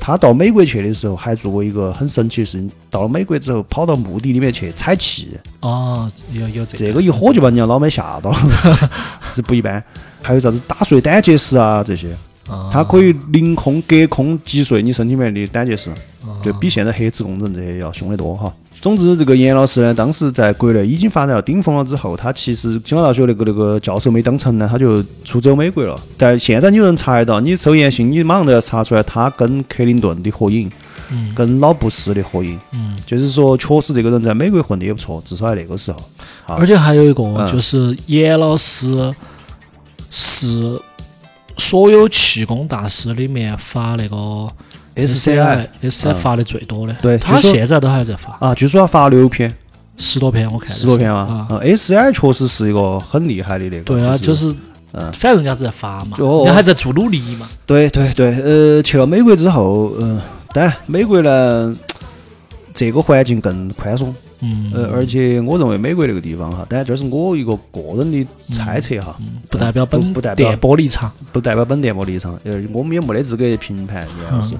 他到美国去的时候，还做过一个很神奇的事情。到了美国之后，跑到墓地里面去采气，哦，有有这这个一火就把人家老美吓到了，是不一般。还有啥子打碎胆结石啊这些，啊它可以凌空隔空击碎你身体里面的胆结石，哦就比现在核磁共振这些要凶得多哈。总之，这个严老师呢，当时在国内已经发展到顶峰了之后，他其实清华大学那个那个教授没当成呢，他就出走美国了。在现在你就能查得到，你搜研信，你马上都要查出来他跟克林顿的合影，嗯跟老布什的合影。嗯，就是说，确实这个人在美国混得也不错，至少在那个时候。而且还有一个嗯就是严老师是所有气功大师里面发那个 SCI SCI 嗯发的最多的，对他现在都还在发啊，据说他发了六篇，十多篇，我看十多篇嘛。啊。啊，SCI 确实是一个很厉害的那个。对啊，就是，嗯反正人家在发嘛，就人家还在做努力嘛。对对对，呃，去了美国之后，嗯、当然美国呢，这个环境更宽松，嗯，呃，而且我认为美国那个地方哈，当然这是我一个个人的猜测哈，不代表本不不代表电波立场。不代表本电波立场，呃，我们也没得资格评判，严老嗯。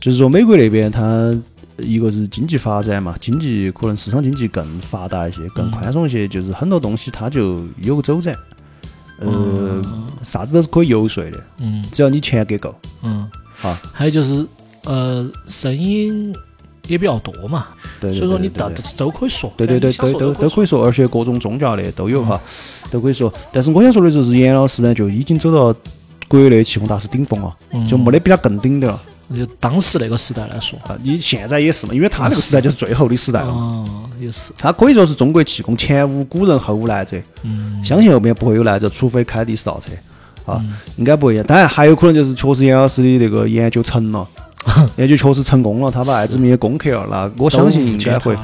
就是说，美国那边它一个是经济发展嘛，经济可能市场经济更发达一些，更宽松一些，就是很多东西它就有个走展，呃，啥子都是可以游说的，嗯。只要你钱给够。嗯，啊。还有就是呃，声音也比较多嘛，所以说你到都可以说。对对对都都。都可以说，而且各种宗教的都有哈，都可以说。但是我想说的就是，严老师呢就已经走到国内气功大师顶峰了，嗯就没得比他更顶的了就当时那个时代来说，啊！你现在也是嘛，因为他那个时代就是最后的时代了。哦，也是，他可以说是中国气功前无古人后无来者，嗯相信后面不会有来者，除非开第十道车啊，嗯应该不会。当然还有可能就是确实严老师的那个研究成了，研究确实成功了，他把艾滋病也攻克了，那我相信应该会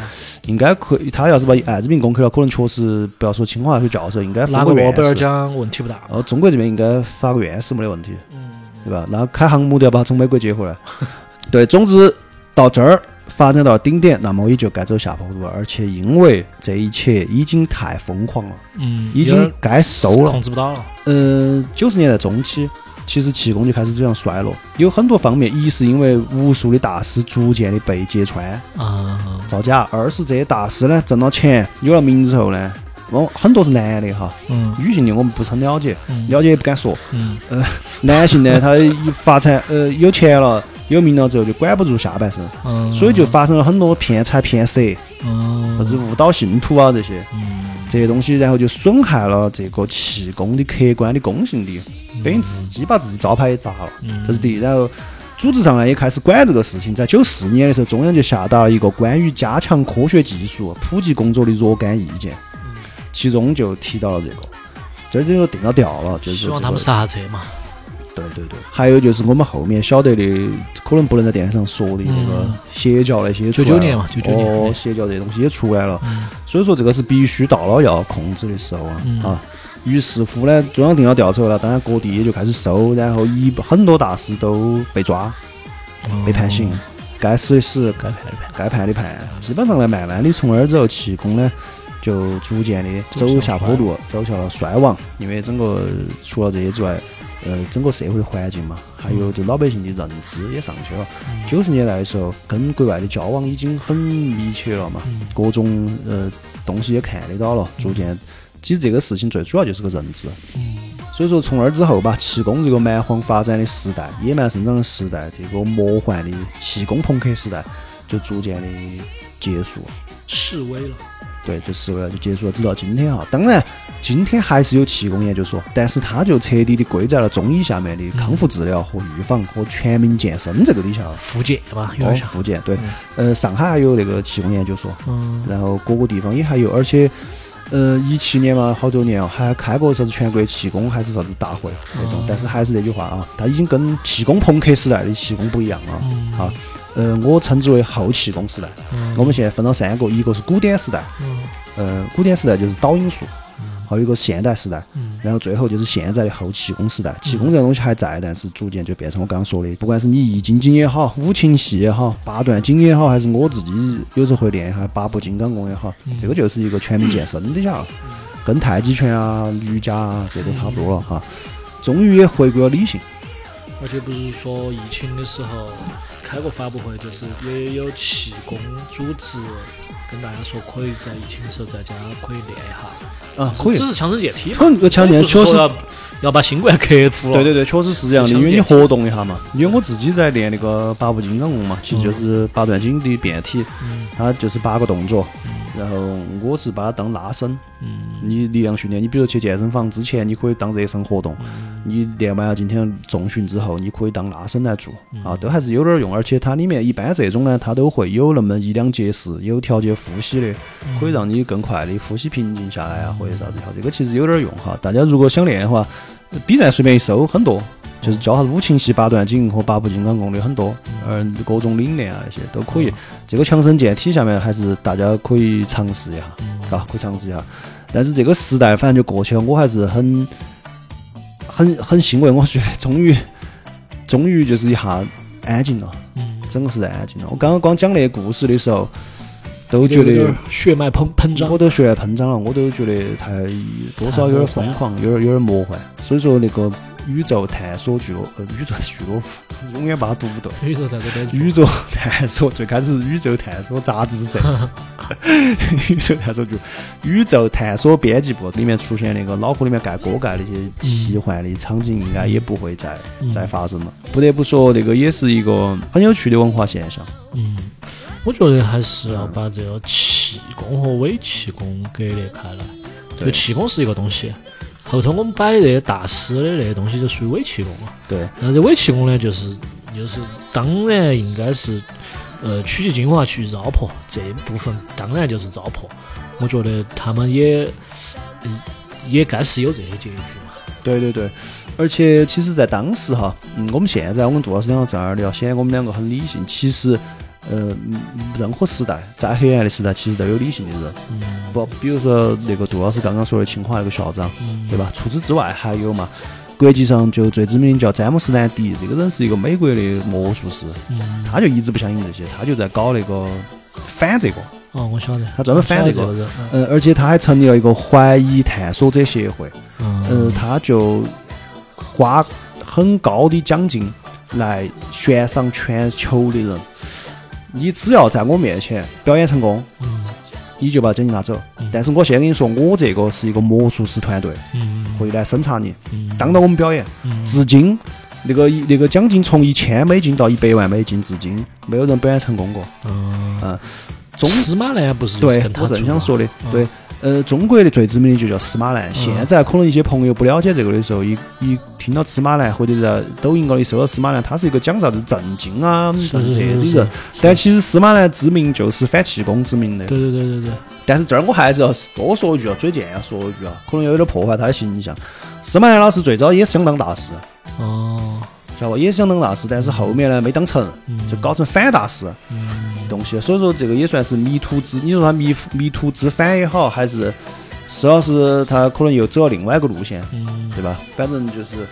应该可以。他要是把艾滋病攻克了，可能确实不要说清华大学教授，应该拿个诺贝尔。奖问题不大。哦，中国这边应该发个院士没得问题，嗯对吧？那开航母都要把他从美国接回来。对，总之到这儿发展到顶点，那么也就该走下坡路了。而且因为这一切已经太疯狂了，嗯，已经该收了控。制不到了。呃，九十年代中期，其实气功就开始走向衰落，有很多方面，一是因为无数的大师逐渐的被揭穿啊，造假，二是这些大师呢挣了钱有了名之后呢，哦，很多是男的哈，嗯。女性的我们不是很了解，嗯。了解也不敢说。嗯。男性呢，他一发财，呃，有钱了。有名了之后就管不住下半身，嗯，所以就发生了很多骗财骗色，嗯。啥子误导信徒啊这些嗯。这些东西，然后就损害了这个气功的客观的公信力，等于自己把自己招牌也砸了。嗯。这是第一。然后组织上呢也开始管这个事情，在九四年的时候，中央就下达了一个关于加强科学技术普及工作的若干意见，其中就提到了这个，这就定了调了，就是这个希望他们刹车嘛。对对对，还有就是我们后面晓得的，可能不能在电视上说的那个嗯。邪教那些也出来99了年嘛九九年哦，邪教这东西也出来了，嗯。所以说这个是必须到了要控制的时候啊、嗯。啊。于是乎呢，中央定了调之后呢，当然各地也就开始收，然后一很多大师都被抓、被判刑，该死的死，该判的判。该判的判。基本上呢，慢慢的从那儿之后，气功呢就逐渐的走下坡路，走向了衰亡。因为整个除了这些之外，呃，整个社会的环境嘛，还有对老百姓的认知也上去了。九十年代的时候，跟国外的交往已经很密切了嘛，各种呃东西也看得到了，逐渐。其实这个事情最主要就是个认知，所以说从那儿之后吧，气功这个蛮荒发展的时代、野蛮生长的时代，这个魔幻的气功朋克时代就逐渐的结束。示威了。对，就示威了，就结束了。直到今天哈，当然今天还是有气功研究所，但是它就彻底的归在了中医下面的康复治疗和预防和全民健身这个底下了。复健吧，有哦点，像。复健对，呃，上海还有那个气功研究所，嗯，然后各个地方也还有，而且。呃，一七年嘛，好多年哦，还开过啥子全国气功还是啥子大会那种，哦但是还是那句话啊，它已经跟气功朋克时代的气功不一样了嗯啊。呃，我称之为后气功时代。嗯我们现在分了三个，一个是古典时代，嗯呃，古典时代就是导引术，还有一个现代时代，嗯。然后最后就是现在的后气功时代。气功这个东西还在，但是逐渐就变成我刚刚说的，不管是你易筋经也好，五禽戏也好，八段锦也好，还是我自己有时候会练一下八部金刚功也好，这个就是一个全民健身底下了，跟太极拳啊、瑜伽啊这都差不多了哈。终于也回归了理性，而且不是说疫情的时候开过发布会，就是也有气功组织跟大家说，可以在疫情的时候在家可以练一下，啊，可以只。是强身健体嘛。可能强健确实要要把新冠克服了。对对对，确实是这样的，因为你活动一下嘛。因为我自己在练那个八部金刚功嘛，其实就是八段锦的变体，嗯它就是八个动作，然后我是把它当拉伸。嗯你力量训练，你比如去健身房之前，你可以当热身活动；嗯你练完了今天重训之后，你可以当拉伸来做嗯啊，都还是有点儿用。而且它里面一般这种呢，它都会有那么一两节是有调节呼吸的，可以让你更快的呼吸平静下来啊，或者啥子哈。这个其实有点儿用哈。大家如果想练的话，B 站随便一搜很多，就是教啥子五禽戏、八段锦和八部金刚功的很多，嗯，各种理念啊那些都可以。这个强身健体下面还是大家可以尝试一下，啊，可以尝试一下。但是这个时代反正就过去了，我还是很很很欣慰，我觉得终于终于就是一下安静了，嗯，整个时代安静了。我刚刚光讲那个故事的时候，都觉得血脉膨膨胀我。都血脉喷张了，我都觉得太多少有点疯狂，有点有点魔幻。所以说那个宇宙探索俱乐呃宇宙俱乐部，永远把它读不对。宇宙在这边，宇宙探索最开始是宇宙探索杂志社，宇宙探索就宇宙探索编辑部里面出现那个脑壳里面盖锅盖那些奇幻的场景，应该也不会再嗯再发生了。不得不说，那个也是一个很有趣的文化现象。嗯，我觉得还是要把这个气功和伪气功割裂开来。就对气功是一个东西，后头我们摆的那些大师的那些东西就属于伪气功了。对，那这伪气功呢，就是就是当然应该是呃取其精华去糟粕这部分，当然就是糟粕。我觉得他们也、呃也该是有这些结局嘛。对对对，而且其实，在当时哈，嗯，我们现在我跟杜老师两个在那儿聊，显得我们两个很理性。其实，呃，嗯任何时代，再黑暗的时代，其实都有理性的人。嗯。不，比如说那个杜老师刚刚说的清华那个校长，嗯。对吧？除此之外，还有嘛，国际上就最知名的叫詹姆斯兰迪，这个人是一个美国的魔术师，嗯，他就一直不相信这些，他就在搞那个反这个。哦，我晓得，他专门反这个我晓得这个人。呃，而且他还成立了一个怀疑探索者协会，嗯。呃，他就花很高的奖金来悬赏全球的人，你只要在我面前表演成功，嗯你就把奖金拿走。但是我现在跟你说，我这个是一个魔术师团队，嗯会来审查你，嗯当到我们表演。嗯至今，那个那个奖金从一千美金到一百万美金，至今没有人表演成功过。嗯嗯，中司马南不是就是对我正想说的，嗯对，呃，中国的最知名的就叫司马南。现在可能一些朋友不了解这个的时候，一一听到司马南，或者在抖音高里搜到司马南，他是一个讲啥子正经啊是啥子这的人。但其实司马南知名就是反气功知名的。对对对对对，但是这儿我还是要多说一句啊，嘴贱要说一句啊，可能有点破坏他的形象。司马南老师最早也是想当大师，哦，晓得不？也是想当大师，但是后面呢没当成，就搞成反大师。嗯东西，所以说这个也算是迷途知，你说他迷迷途知返也好，还是施老师他可能又走了另外一个路线，嗯对吧？反正就是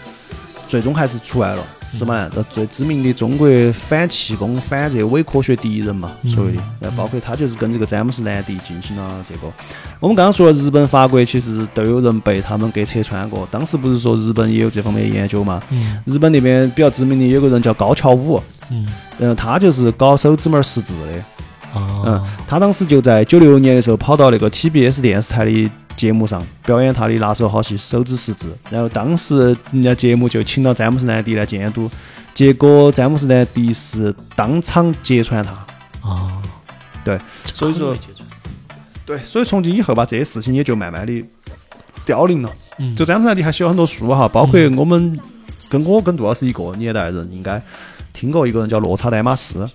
最终还是出来了。司马南，这最知名的中国反气功、反这伪科学第一人嘛，所谓的，那包括他就是跟这个詹姆斯兰迪进行了这个。我们刚刚说了日本、法国，其实都有人被他们给拆穿过。当时不是说日本也有这方面的研究嘛？嗯日本那边比较知名的有个人叫高桥武，嗯嗯，他就是搞手指门识字的。嗯啊，他当时就在九六年的时候跑到那个 TBS 电视台的节目上表演他的拿手好戏《手指十字》，然后当时人家节目就请到詹姆斯·兰迪来监督，结果詹姆斯·兰迪是当场揭穿他。啊，对，所以说对，所以从今以后吧，这些事情也就慢慢的凋零了。嗯。就詹姆斯·兰迪还写了很多书哈，包括我们跟我跟杜老师一个年代的人应该听过一个人叫洛查戴马斯，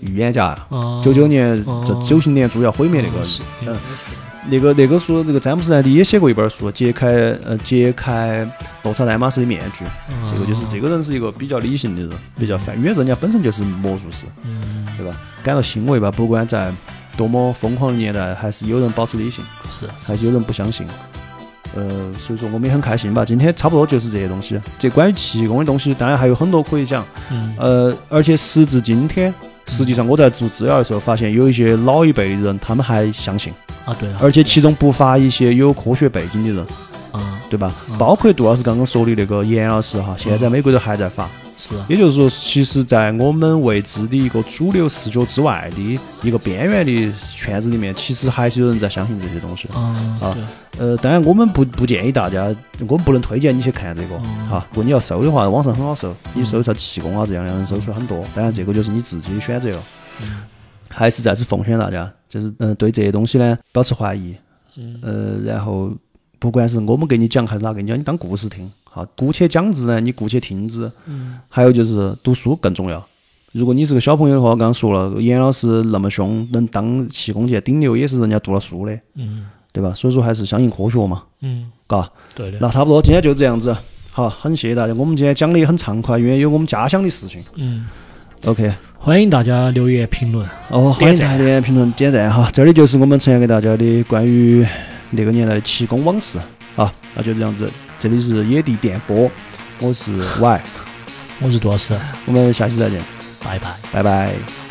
预言家。啊，九九年哦。这九十年主要毁灭那个是，嗯，那个那个书，那个詹姆斯·兰迪也写过一本书，揭开呃揭开洛查丹马斯的面具。啊这个就是这个人是一个比较理性的人，比较反，因为人家本身就是魔术师，嗯，对吧？感到欣慰吧，不管在多么疯狂的年代，还是有人保持理性，是还是有人不相信。呃，所以说我们也很开心吧。今天差不多就是这些东西。这关于气功的东西，当然还有很多可以讲。嗯呃，而且时至今天，实际上我在做资料的时候，发现有一些老一辈的人，他们还相信，啊对啊，而且其中不乏一些有科学背景的人，啊对吧？嗯包括杜老师刚刚说的那个严老师哈，现在在美国都还在发。是啊，也就是说，其实，在我们未知的一个主流视角之外的一个边缘的圈子里面，其实还是有人在相信这些东西。嗯啊，呃，当然，我们不不建议大家，我们不能推荐你去看这个嗯哈。如果你要搜的话，网上很好搜，你搜一下气功啊这样的，能搜出来很多。当然，这个就是你自己的选择了。嗯还是再次奉劝大家，就是嗯、呃对这些东西呢保持怀疑，嗯呃，然后不管是我们给你讲还是哪给你讲，你当故事听。好，姑且讲之呢，你姑且听之。嗯还有就是读书更重要。如果你是个小朋友的话，我刚刚说了，严老师那么凶，能当气功界顶流，也是人家读了书的，嗯对吧？所以说还是相信科学嘛，嗯，嘎。对的，那差不多，今天就这样子。好，很谢谢大家。我们今天讲的也很畅快，因为有我们家乡的事情。嗯，OK，欢迎大家留言评论，哦，欢迎大家留言、评论、点赞哈。这里就是我们呈现给大家的关于那个年代的气功往事。好，那就这样子。这里是野地电波，我是 Y，我是杜老师，我们下期再见，拜拜。拜拜。